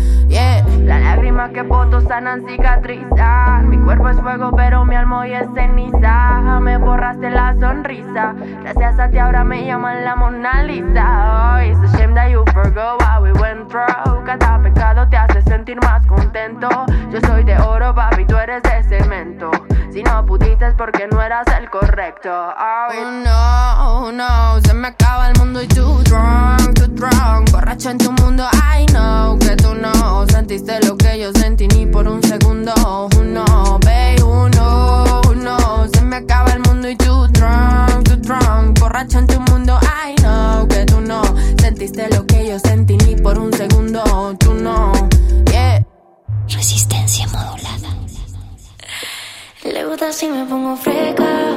Las lágrimas que boto sanan cicatrizar. Mi cuerpo es fuego, pero mi alma es ceniza. Me borraste la sonrisa. Gracias a ti ahora me llaman la Mona Lisa. Oh, it's a shame that you forgot what we went through. Cada pecado te hace sentir más contento. Yo soy de oro, papi, tú eres de cemento. Si no pudiste es porque no eras el correcto. Oh, no, no, se me acaba el mundo y tú drunk, tú drunk. Borracho en tu mundo, I know que tú no sentiste lo que yo sentí ni por un segundo. Uno, babe, uno, uno. Se me acaba el mundo y tú drunk, tú drunk. Borracho en tu mundo, I know que tú no sentiste lo que yo sentí ni por un segundo. Tú no, yeah.
Resistencia modulada. Le gusta si me pongo fresca.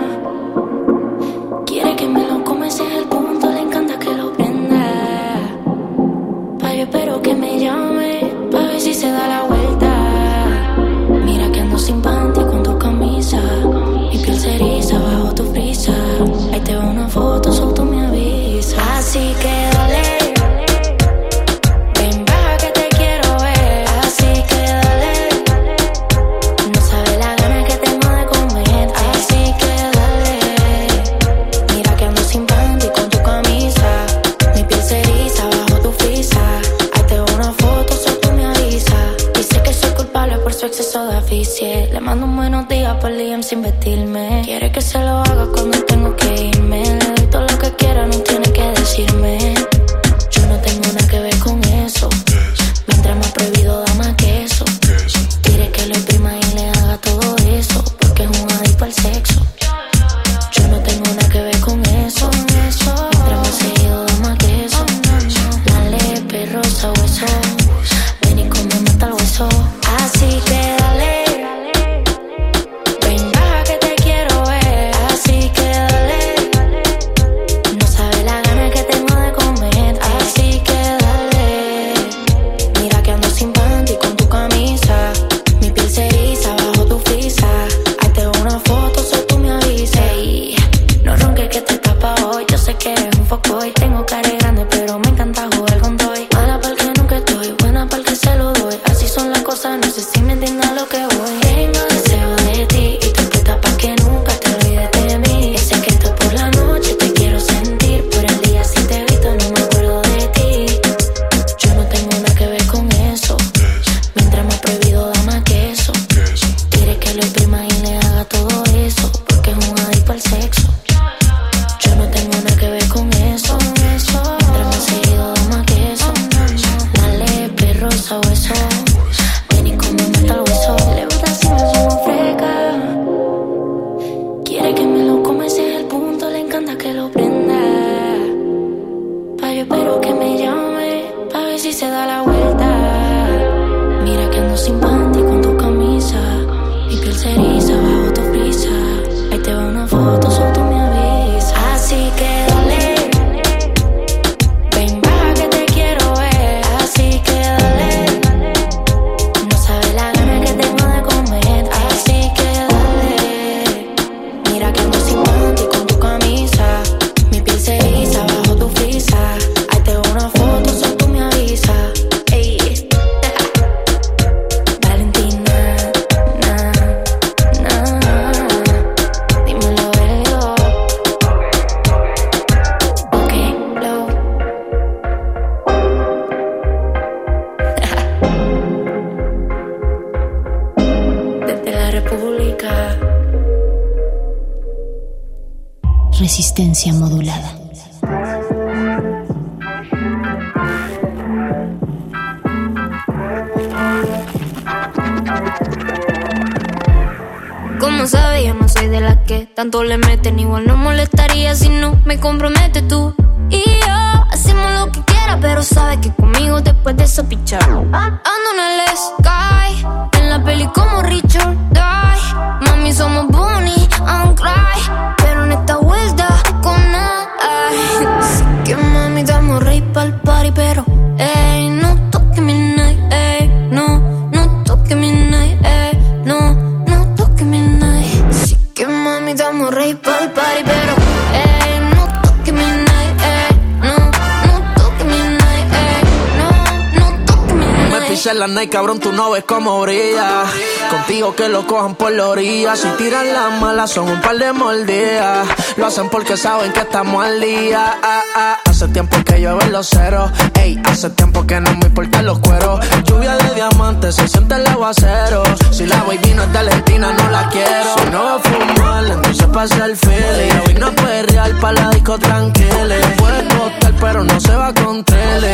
Por la
orilla. Si tiran las malas, son un par de mordidas. Lo hacen porque saben que estamos al día. Ah, ah. Hace tiempo que llueven los ceros. Ey, hace tiempo que no me importan los cueros. Lluvia de diamantes, se siente el aguacero. Si la baby no es de Valentina, no la quiero. Si no va a fumar, entonces pasa el feeling. Hoy no puede real para la disco tranquila. Puede costar, pero no se va con tele.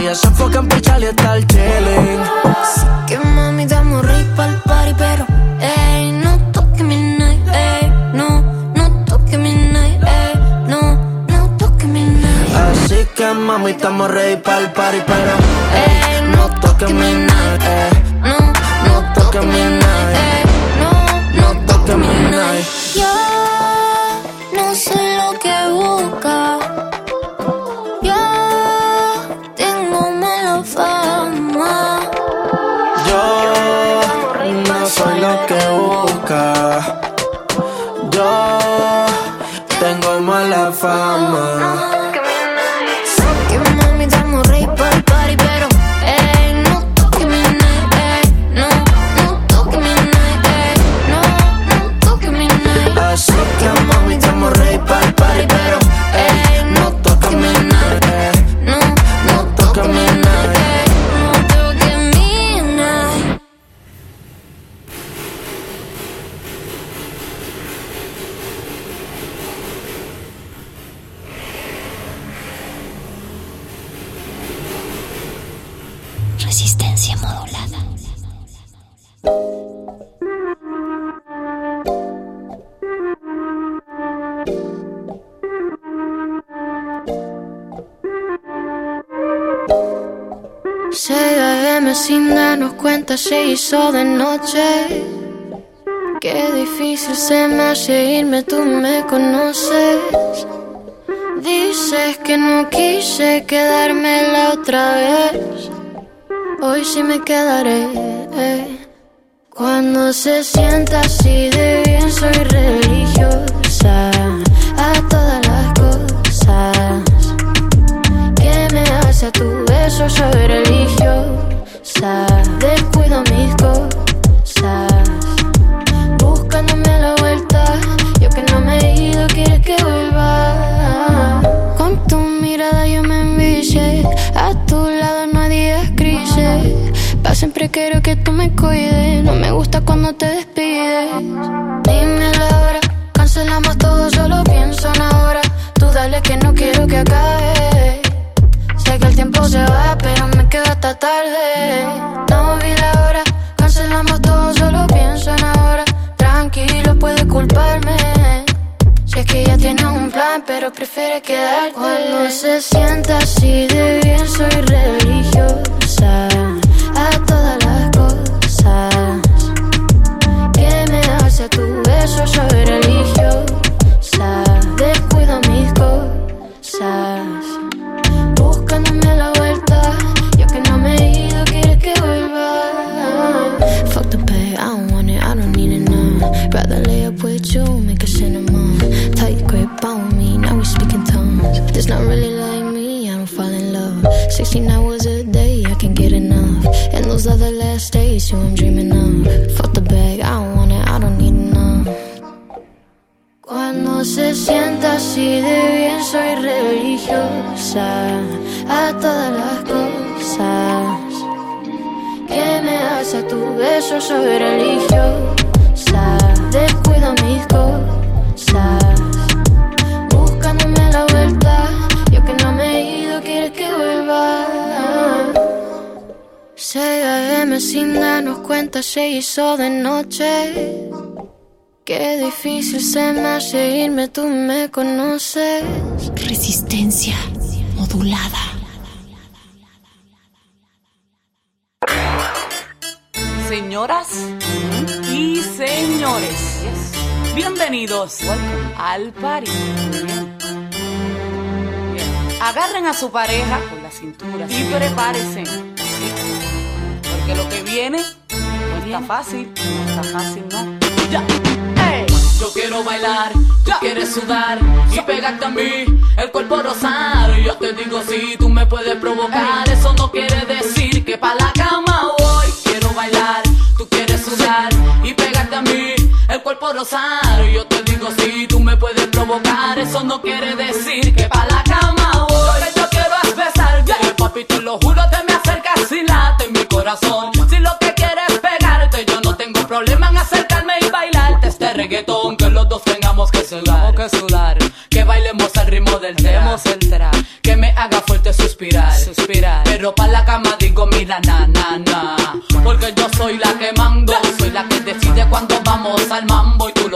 Ella se enfoca en pichar y estar chilling.
Así que mami, damos rey pa'l party, pero
mami, estamos ready para el party, pero ey, no toques mi ey,
no,
no toques mi night,
ey, no,
no toques mi night.
Yo no sé lo que busca. Yo tengo mala fama.
Yo no soy lo que busca. Yo tengo mala fama.
Se hizo de noche. Qué difícil se me hace irme, tú me conoces. Dices que no quise quedarme la otra vez. Hoy sí me quedaré. Cuando se sienta así de bien, soy religiosa a todas las cosas que me hace a tu beso soy religiosa No vi la hora, cancelamos todo, solo pienso en ahora. Tranquilo, puede culparme. Es que ya tiene un plan, pero prefiere quedar Cuando se sienta así de bien, soy religiosa a todas las cosas que me hace tu beso, soy religiosa. 13 hours a day, I can't get enough. And those are the last days, you I'm dreaming of. Fuck the bag, I don't want it, I don't need enough. Cuando se sienta así de bien, soy religiosa a todas las cosas que me das a tu beso, soy religiosa. Descuido mis cosas, buscándome
la vuelta. Yo que no me he ido, quieres que vuelva
sin darnos cuenta se hizo de noche. Qué difícil se me hace irme, tú me conoces.
Resistencia modulada.
Señoras y señores, bienvenidos al party. Agarren a su pareja por la cintura y prepárense. Porque lo que viene no está fácil, no está fácil, ¿no? Ya. Yo quiero bailar, tú quieres sudar y pegarte a mí, el cuerpo rosar. Yo te digo si tú me puedes provocar, eso no quiere decir que pa' la cama voy. Quiero bailar, tú quieres sudar y pegarte a mí, el cuerpo rosar. Yo te digo si tú me puedes provocar, eso no quiere decir que pa' la cama voy. Lo que yo quiero es besarte, papi, te lo juro, te me acercas mi corazón. Si lo que quieres es pegarte, yo no tengo problema en acercarme y bailarte este reggaetón. Que los dos tengamos que sudar, que sudar, que bailemos al ritmo del tra, que me haga fuerte suspirar, suspirar, pero pa la cama digo mira na na na,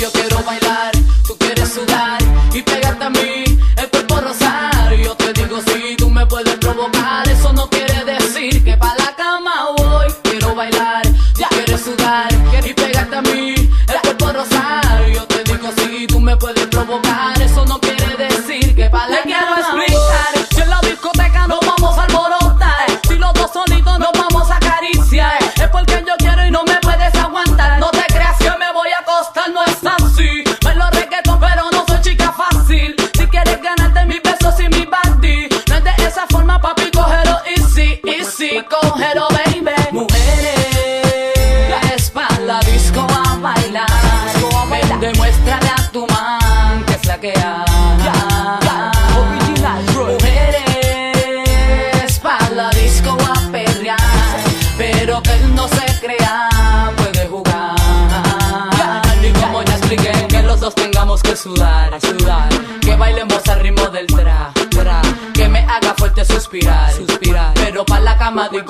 yo quiero bailar, tú quieres sudar y pegarte a mí, el cuerpo rosar, yo te digo si tú me puedes provocar, eso no quiere decir que pa' la cama voy, quiero bailar, ya quieres sudar y pegarte a mí, el cuerpo rosar, yo te digo si tú me puedes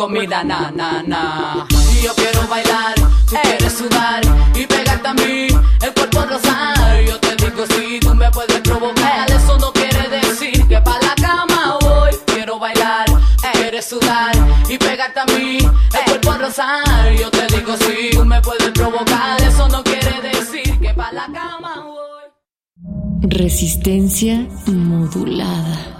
mira na na na. Y yo quiero bailar, tú quieres sudar y pegarte a mí, el cuerpo rosar. Yo te digo si tú me puedes provocar, eso no quiere decir que pa' la cama voy. Quiero bailar, quieres sudar y pegarte a mí, el cuerpo rosar. Yo te digo si tú me puedes provocar, eso no quiere decir que pa' la cama voy.
Resistencia modulada.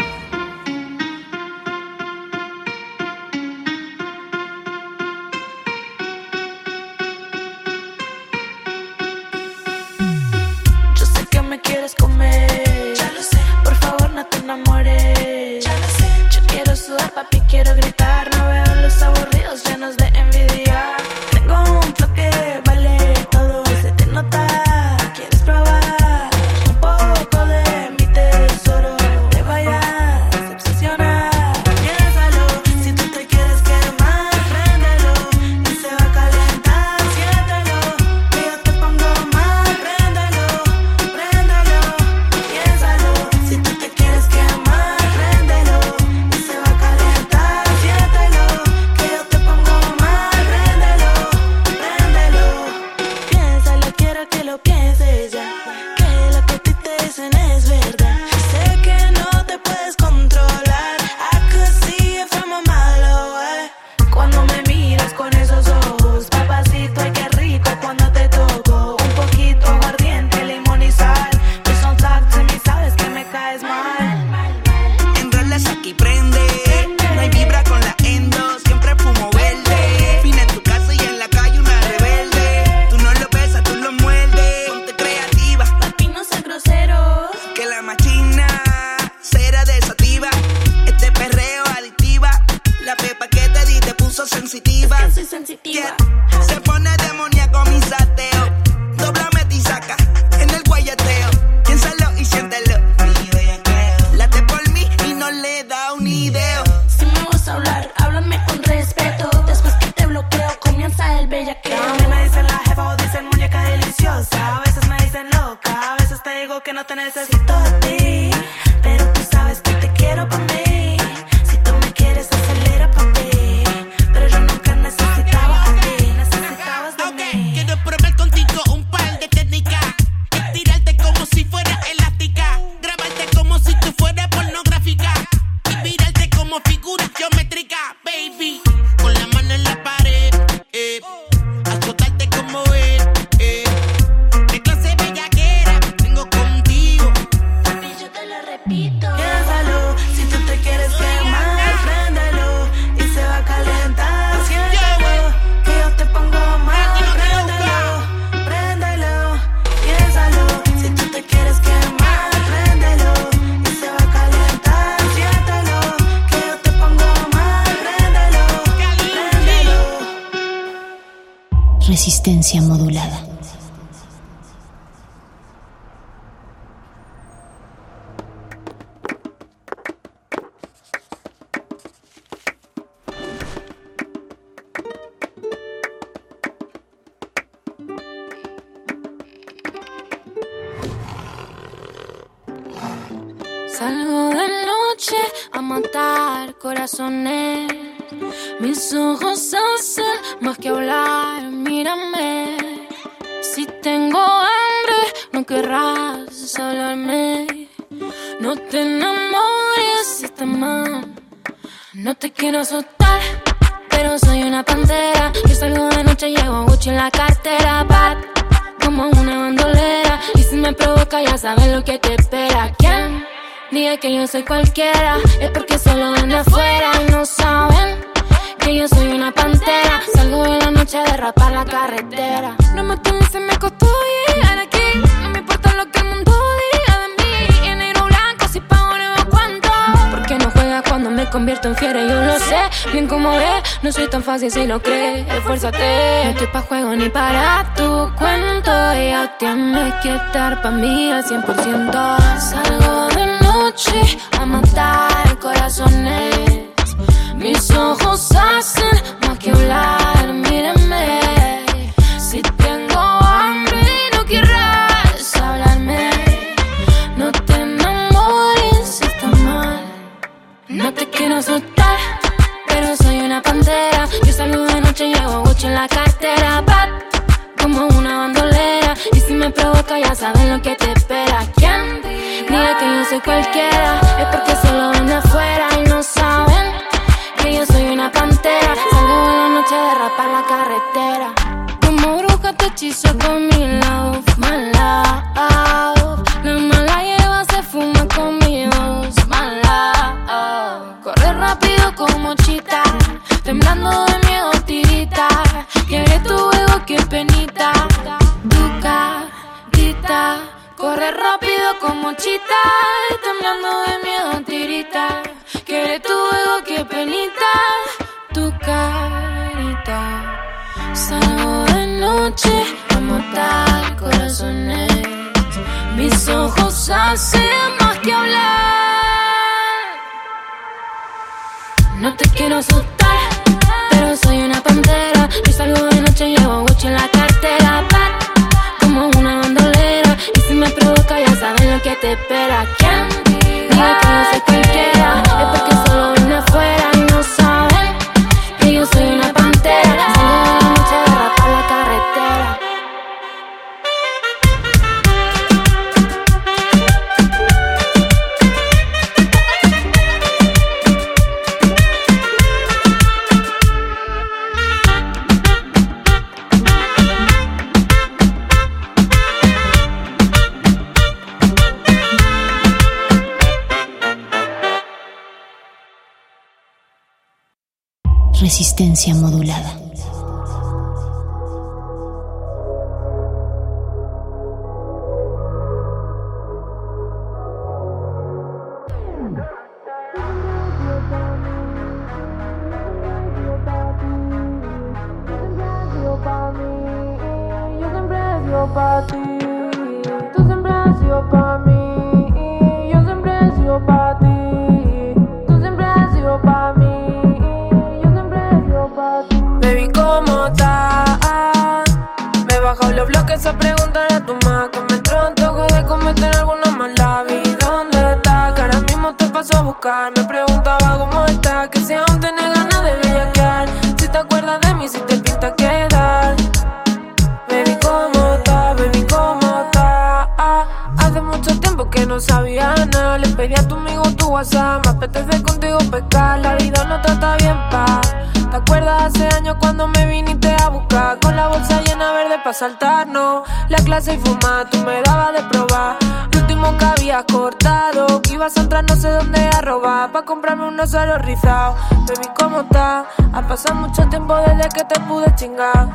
Baby, ¿cómo estás? Ha pasado mucho tiempo desde que te pude chingar.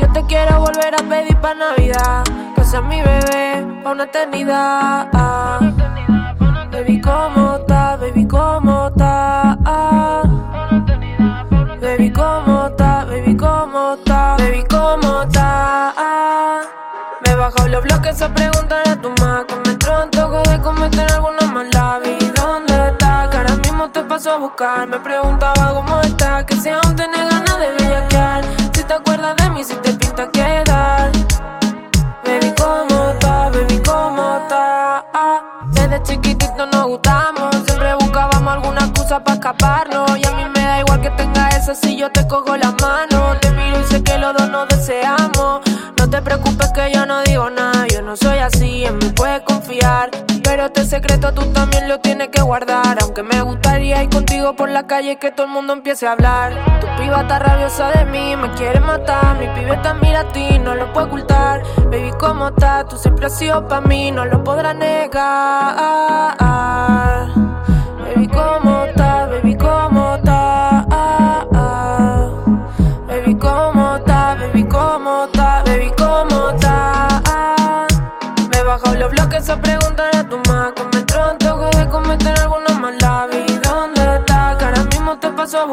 Yo te quiero volver a pedir pa' Navidad. Que seas mi bebé pa' una eternidad. Baby, ¿cómo estás? Baby, ¿cómo estás? Baby, ¿cómo estás? Baby, ¿cómo estás? Baby, ¿cómo estás? Me he bajado los bloques a preguntar Me preguntaba cómo estás Que si aún tenés ganas de bellaquear Si te acuerdas de mí, si te pinta quedar. Baby, ¿cómo estás? Baby, ¿cómo estás? Desde chiquitito nos gustamos. Siempre buscábamos alguna excusa para escaparnos. Y a mí me da igual que tenga esa si yo te cojo la mano. Te miro y sé que los dos nos deseamos. No te preocupes que yo no digo nada. Yo no soy así, en mí puedes confiar. Pero este secreto tú también lo tienes que guardar. Aunque me gustaría ir contigo por la calle Que todo el mundo empiece a hablar Tu piba está rabiosa de mí, me quiere matar Mi pibe te mira a ti, no lo puedo ocultar Baby, ¿cómo estás? Tú siempre has sido pa' mí, no lo podrás negar Baby, ¿cómo estás? Baby, ¿cómo estás? Baby, ¿cómo estás? Baby, ¿cómo estás? Baby, ¿cómo estás? Me he bajado los bloques a preguntar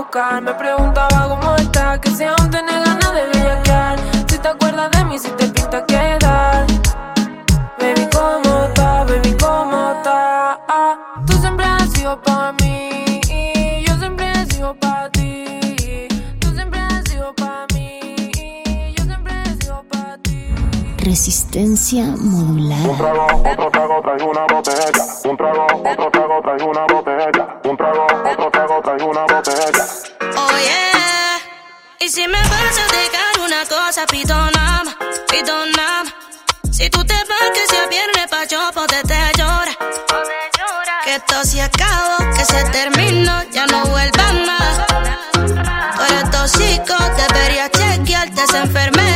buscar Me preguntaba cómo estás Que si aún tenés ganas de bellaquear Si te acuerdas de mí, si te pinta quedar Baby, ¿cómo estás? Baby, ¿cómo estás? Tú siempre has sido para mí y yo siempre he sido para ti. Tú siempre has sido para mí y yo siempre he sido para ti.
Resistencia modulada.
Un trago, otro trago, traigo una botella. Un trago, otro trago, traigo una botella. Un trago, otro trago, una botella.
Oye, y si me vas a dejar una cosa, perdóname, perdóname. Si tú te vas, que sea viernes pa' yo poderte llorar. Que esto se acabó, que se terminó, ya no vuelvas más. Tú eres tóxico, deberías chequearte esa enfermedad.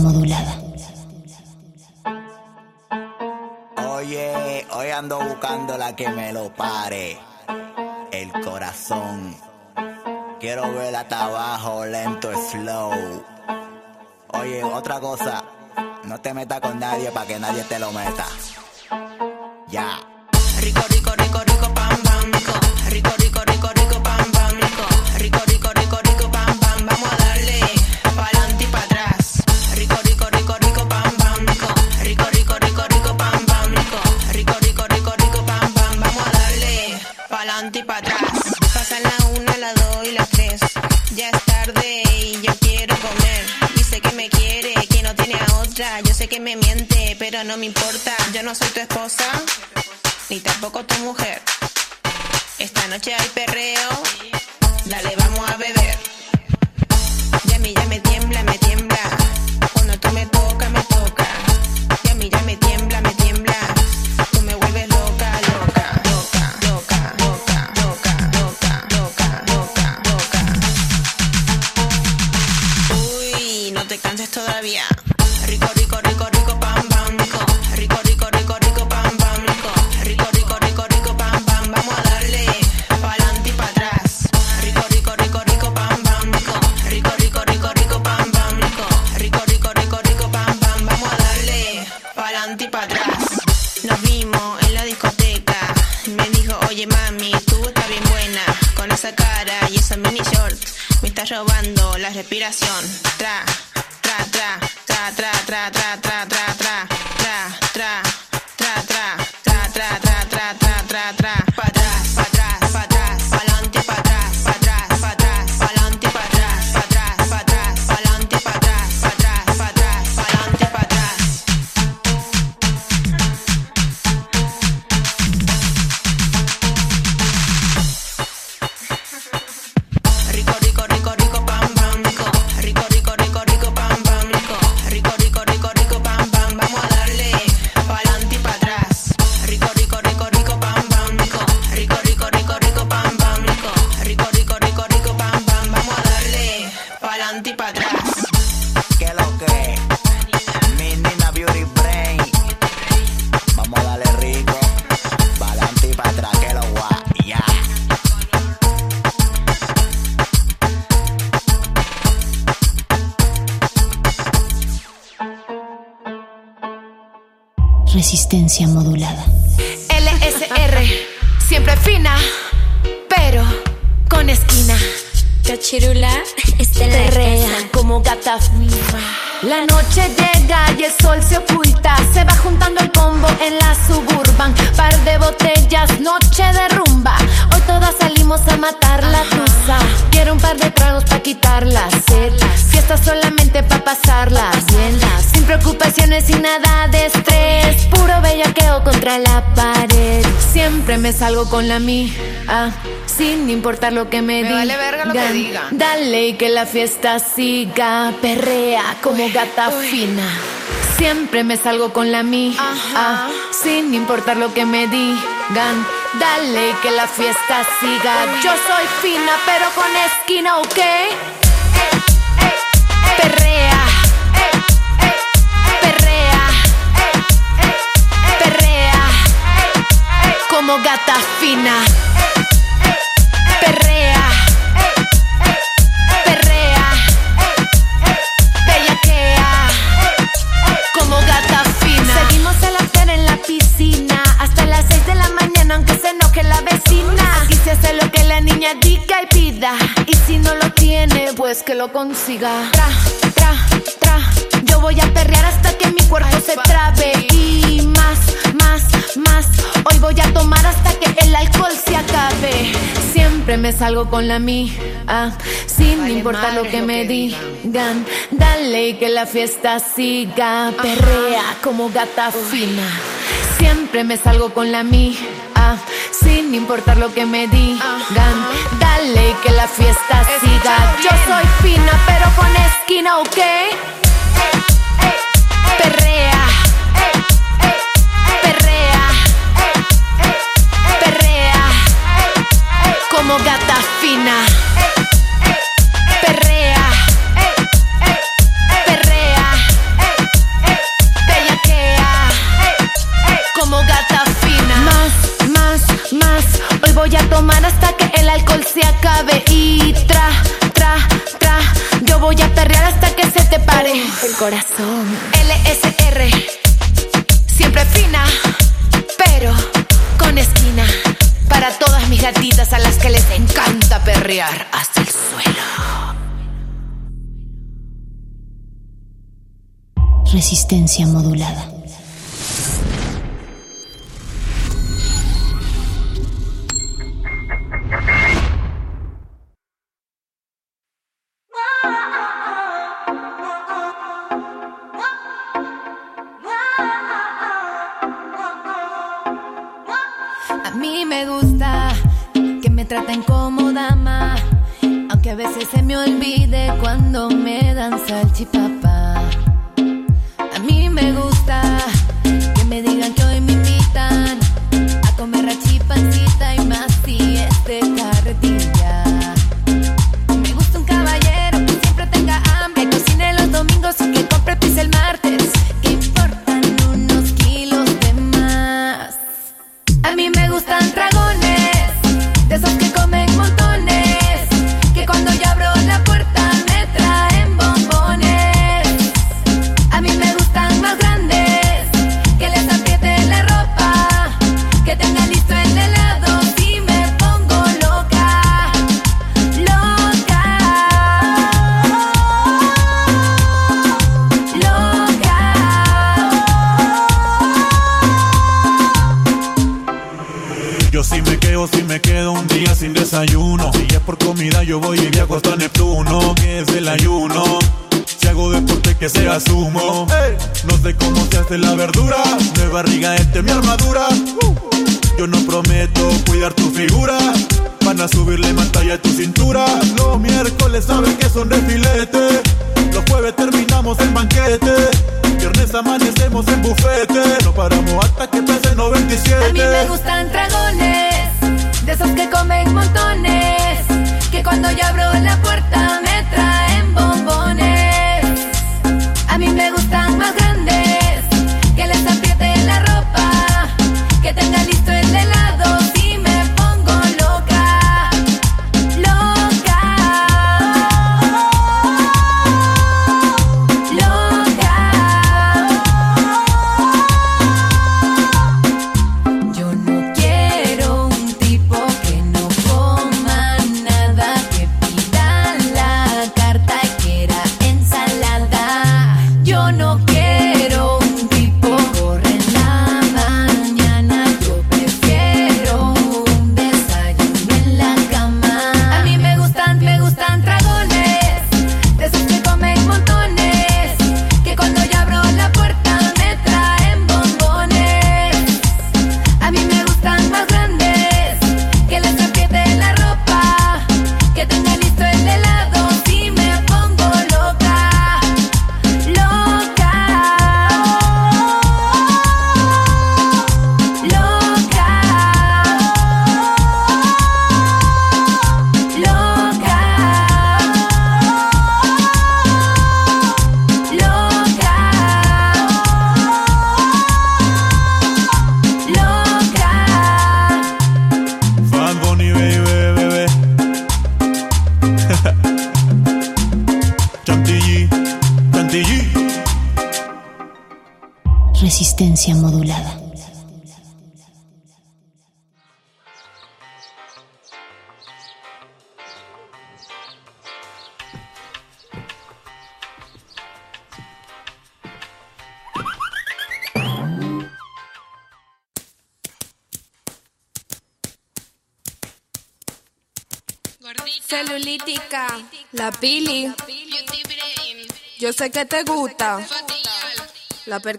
modulada.
Oye, hoy ando buscando la que me lo pare. El corazón. Quiero ver hasta abajo, lento, slow. Oye, otra cosa. No te metas con nadie para que nadie te lo meta. Ya.
no me importa, yo no soy tu esposa, ni tampoco tu mujer. Esta noche hay perreo. robando la respiración. Tra, tra, tra, tra, tra, tra, tra, tra.
Resistencia modulada.
LSR, siempre fina, pero con esquina.
Cachirula está en la
Perrea
casa.
como gata. La noche llega y el sol se oculta. Se va juntando el combo en la suburban. Par de botellas, noche de rumba. Hoy todas salimos a matar la tusa. Quiero un par de tragos para quitar la sed. Fiesta solamente para pasarla bien. Sin preocupaciones, sin nada de estrés. Puro bellaqueo contra la pared. Siempre me salgo con la mía. Sin importar lo que me, Me vale verga lo que digan. digan. Dale y que la fiesta siga, perrea como gata fina. Siempre me salgo con la mía, ah, sin importar lo que me digan. Dale que la fiesta siga. Yo soy fina, pero con esquina, ¿ok? Perrea. Perrea. Perrea. Como gata fina. Aunque se enoje la vecina. Aquí se hace lo que la niña diga y pida. Y si no lo tiene, pues que lo consiga. Tra, tra. Yo voy a perrear hasta que mi cuerpo se trabe. Y más, más, más. Hoy voy a tomar hasta que el alcohol se acabe. Siempre me salgo con la mía. Sin importar lo que me digan. Dale y que la fiesta siga. Perrea como gata fina. Siempre me salgo con la mía. Sin importar lo que me digan. Dale y que la fiesta siga. Yo soy fina, pero con esquina, ¿ok? Como gata fina. Perrea. Perrea. Bellaquea. Como gata fina. Más, más, más. Hoy voy a tomar hasta que el alcohol se acabe. Y tra, tra, tra. Yo voy a perrear hasta que se te pare el corazón. LSR. Siempre fina, pero con esquina. Para todas mis gatitas a las que les encanta perrear hasta el suelo.
Resistencia modulada.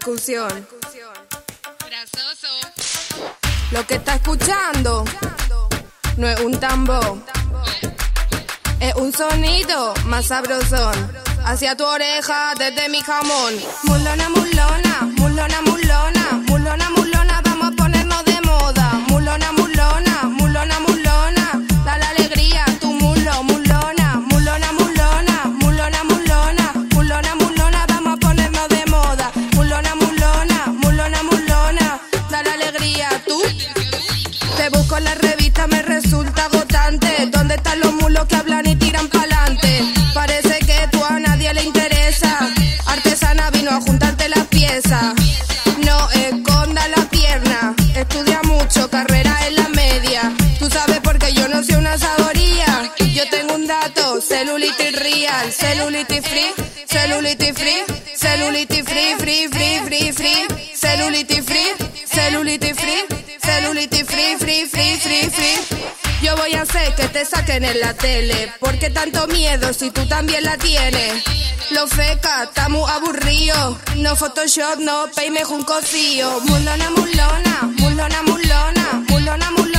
percusión. Lo que está escuchando no es un tambor. Es un sonido más sabrosón. Hacia tu oreja desde mi jamón. en la tele. Porque tanto miedo si tú también la tienes? Lo feca, está muy aburrido. No Photoshop, no peime un cocío. Mulona, mulona, mulona, mulona, mulona, mulona.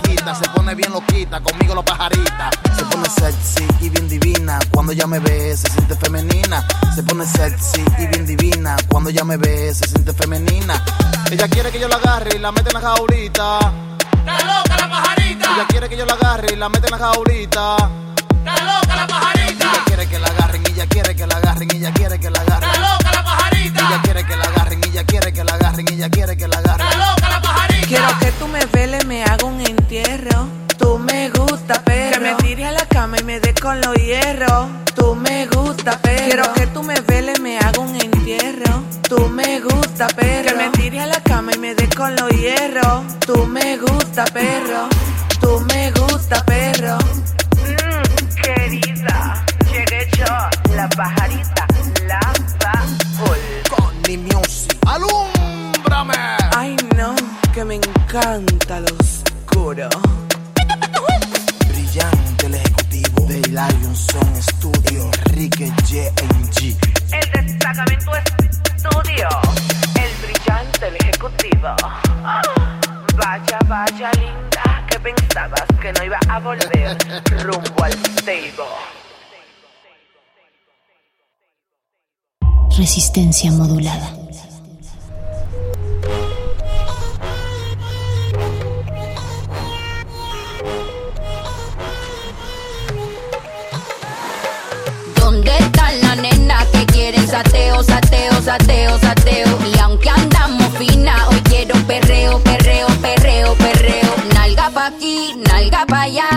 Quita. Se
pone bien loquita, conmigo lo pajarita. Se pone sexy y bien divina. Cuando ella me ve se siente femenina. Se pone sexy y bien divina. Cuando ella me ve se siente femenina. Ella quiere que yo la agarre y la mete en la jaulita.
Está loca la pajarita.
Ella quiere que yo la agarre y la mete en la jaulita.
Está loca la pajarita.
Ella quiere que la agarren y ella quiere que la agarren y ella quiere que la agarren.
Está loca la pajarita.
Ella quiere que la agarren y ella quiere que la agarren y ella quiere que la agarren.
Está loca la pajarita.
Quiero que tú me veles, me haga un entierro. Tú me gusta, pero que me tire a la cama y me dé con los hierros. Tú me gusta, pero quiero que tú me veles, me haga un entierro. Tú me gusta, pero que me tire a la cama y me dé con los hierros. Tú me gusta, perro. Tú me gusta, perro. Pajarita, la Paul.
Connie Music, alúmbrame.
Ay no, que me encanta lo oscuro.
Brillante el ejecutivo de Lion Son Studio, Enrique J.N.G.
El destacamento estudio, el brillante, el ejecutivo. Vaya, vaya linda, que pensabas que no iba a volver rumbo al stable.
Resistencia modulada.
¿Dónde están las nenas que quieren sateo, sateo, sateo, sateo? Y aunque andamos fina, hoy quiero perreo, perreo, perreo, perreo. Nalga pa' aquí, nalga pa' allá,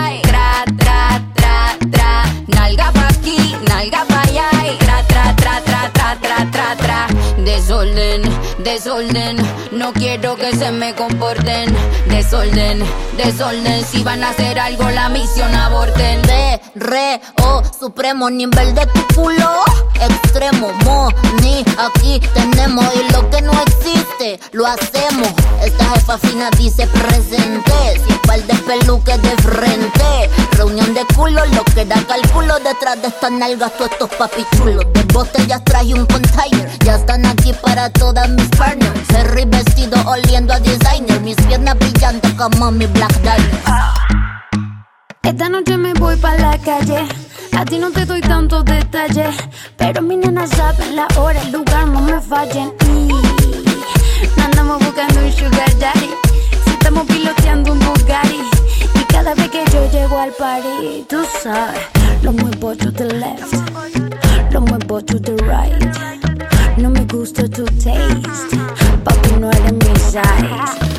Desorden, desorden, no quiero que se me comporten. Desorden, desorden, si van a hacer algo la misión aborten.
Re, re, oh, supremo nivel de tu culo. Extremo, mo, ni aquí tenemos. Y lo que no existe, lo hacemos. Esta jefa fina dice presente. Sin par de peluques de frente. Reunión de culo, lo que da cálculo. Detrás de estas nalgas, todos estos papichulos. De botellas traje un container. Ya están para todas mis partners. Ferry vestido oliendo a designer. Mis piernas brillando como mi Black Diamond.
Esta noche me voy pa' la calle. A ti no te doy tantos detalles. Pero mi nena saben la hora, el lugar, no me fallen. Y andamos buscando un sugar daddy. Si estamos piloteando un Bugatti.
llego al party, tú sabes. Lo muevo to the left, lo muevo to the right. Gusta tu taste, papi no eres mi size.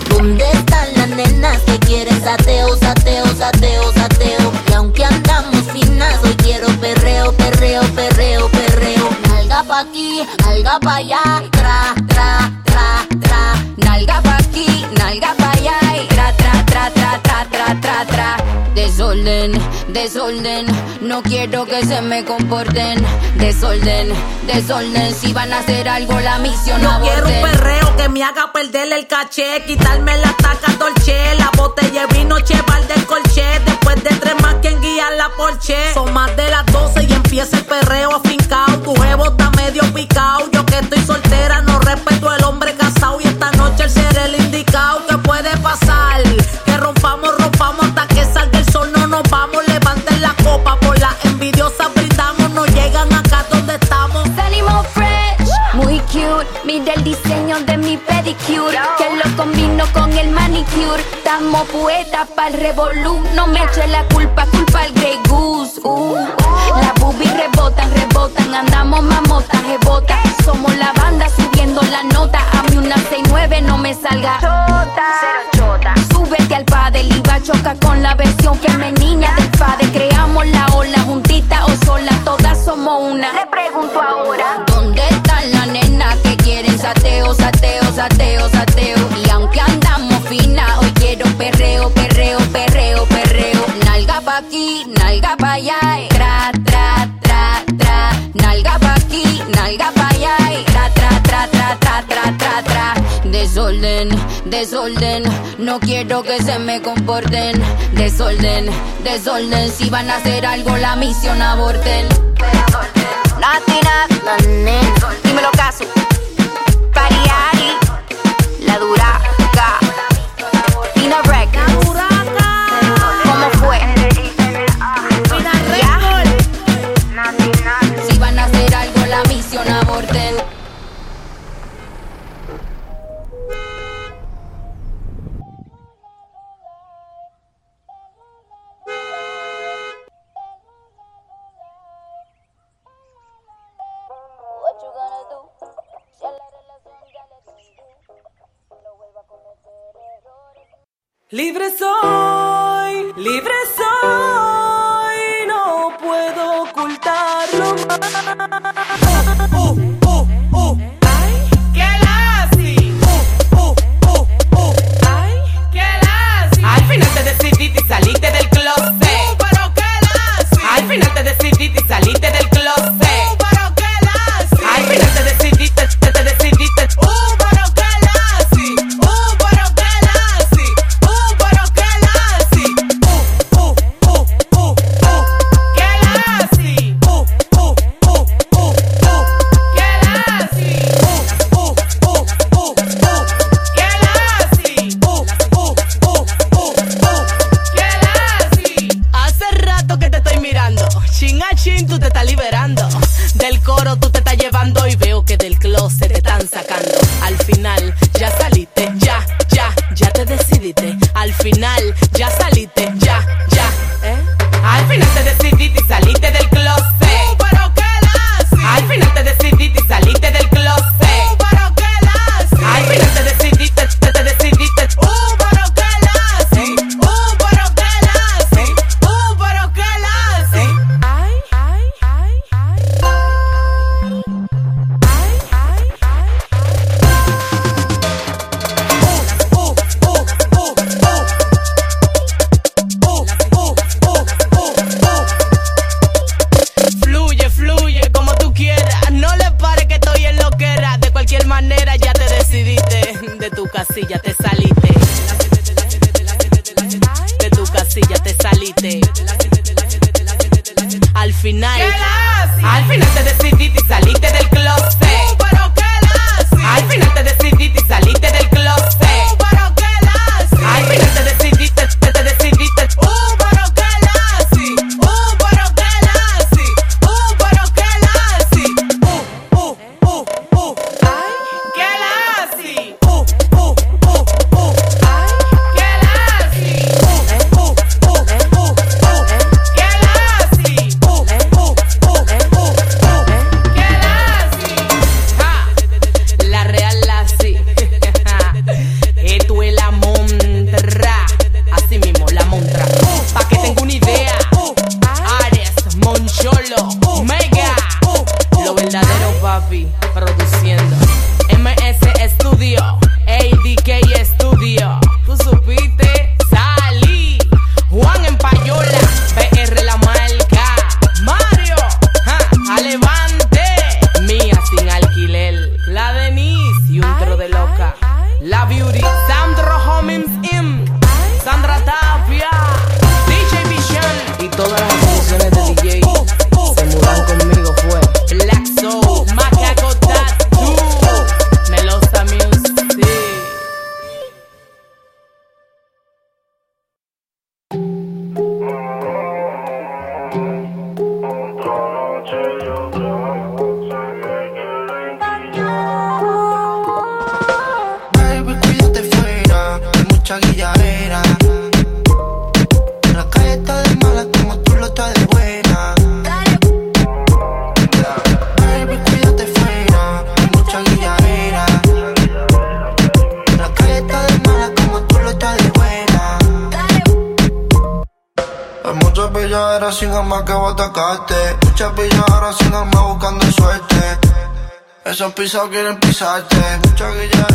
¿Dónde están las nenas que quieren sateo, sateo, sateo, sateo? Y aunque andamos finas, hoy quiero perreo, perreo, perreo, perreo. Nalga pa' aquí, nalga pa' allá, tra, tra, tra, tra. Nalga pa' aquí, nalga pa' allá, tra, tra, tra, tra, tra, tra, tra, tra. Desorden, desorden, no quiero que se me comporten. Desorden, desorden, si van a hacer algo la misión
Yo quiero un perreo que me haga perder el caché, quitarme la taca dolce, la botella de vino cheval del colché, después de tres más quien guía la porche. Son más de las 12 y empieza el perreo afincao, tu jevo está medio picao, yo que estoy soltera no respeto al hombre casado y esta noche el ser el indicado que puede pasar,
Mira el diseño de mi pedicure, que lo combino con el manicure. Estamos poetas para el revolú. No me eche la culpa, culpa al Grey Goose. Uh. Las boobies rebotan, rebotan. Andamos mamotas, rebotas. Somos la banda subiendo la nota. A mí una 69 no me salga. Súbete al padel y va a chocar con la versión femenina del padre. Creamos la ola juntita o sola, todas somos una. Le pregunto ahora.
¿Dónde están las nenas que quieren sateo, sateo, sateo, sateo? Y hoy quiero perreo, perreo, perreo, perreo. Nalga pa' aquí, nalga pa' allá, eh. tra, tra, tra, tra. Nalga pa' aquí, nalga pa' allá, eh. tra, tra, tra, tra, tra, tra, tra, tra. Desorden, desorden, no quiero que se me comporten. Desorden, desorden, si van a hacer algo la misión aborten.
Latina. Dímelo caso. Pariari, la duraca. Pina Records. ¿Cómo fue?
Si van a hacer algo la misión aborten.
Libre soy, libre soy, no puedo ocultarlo
pisado quieren pisarte. Mucha
guilla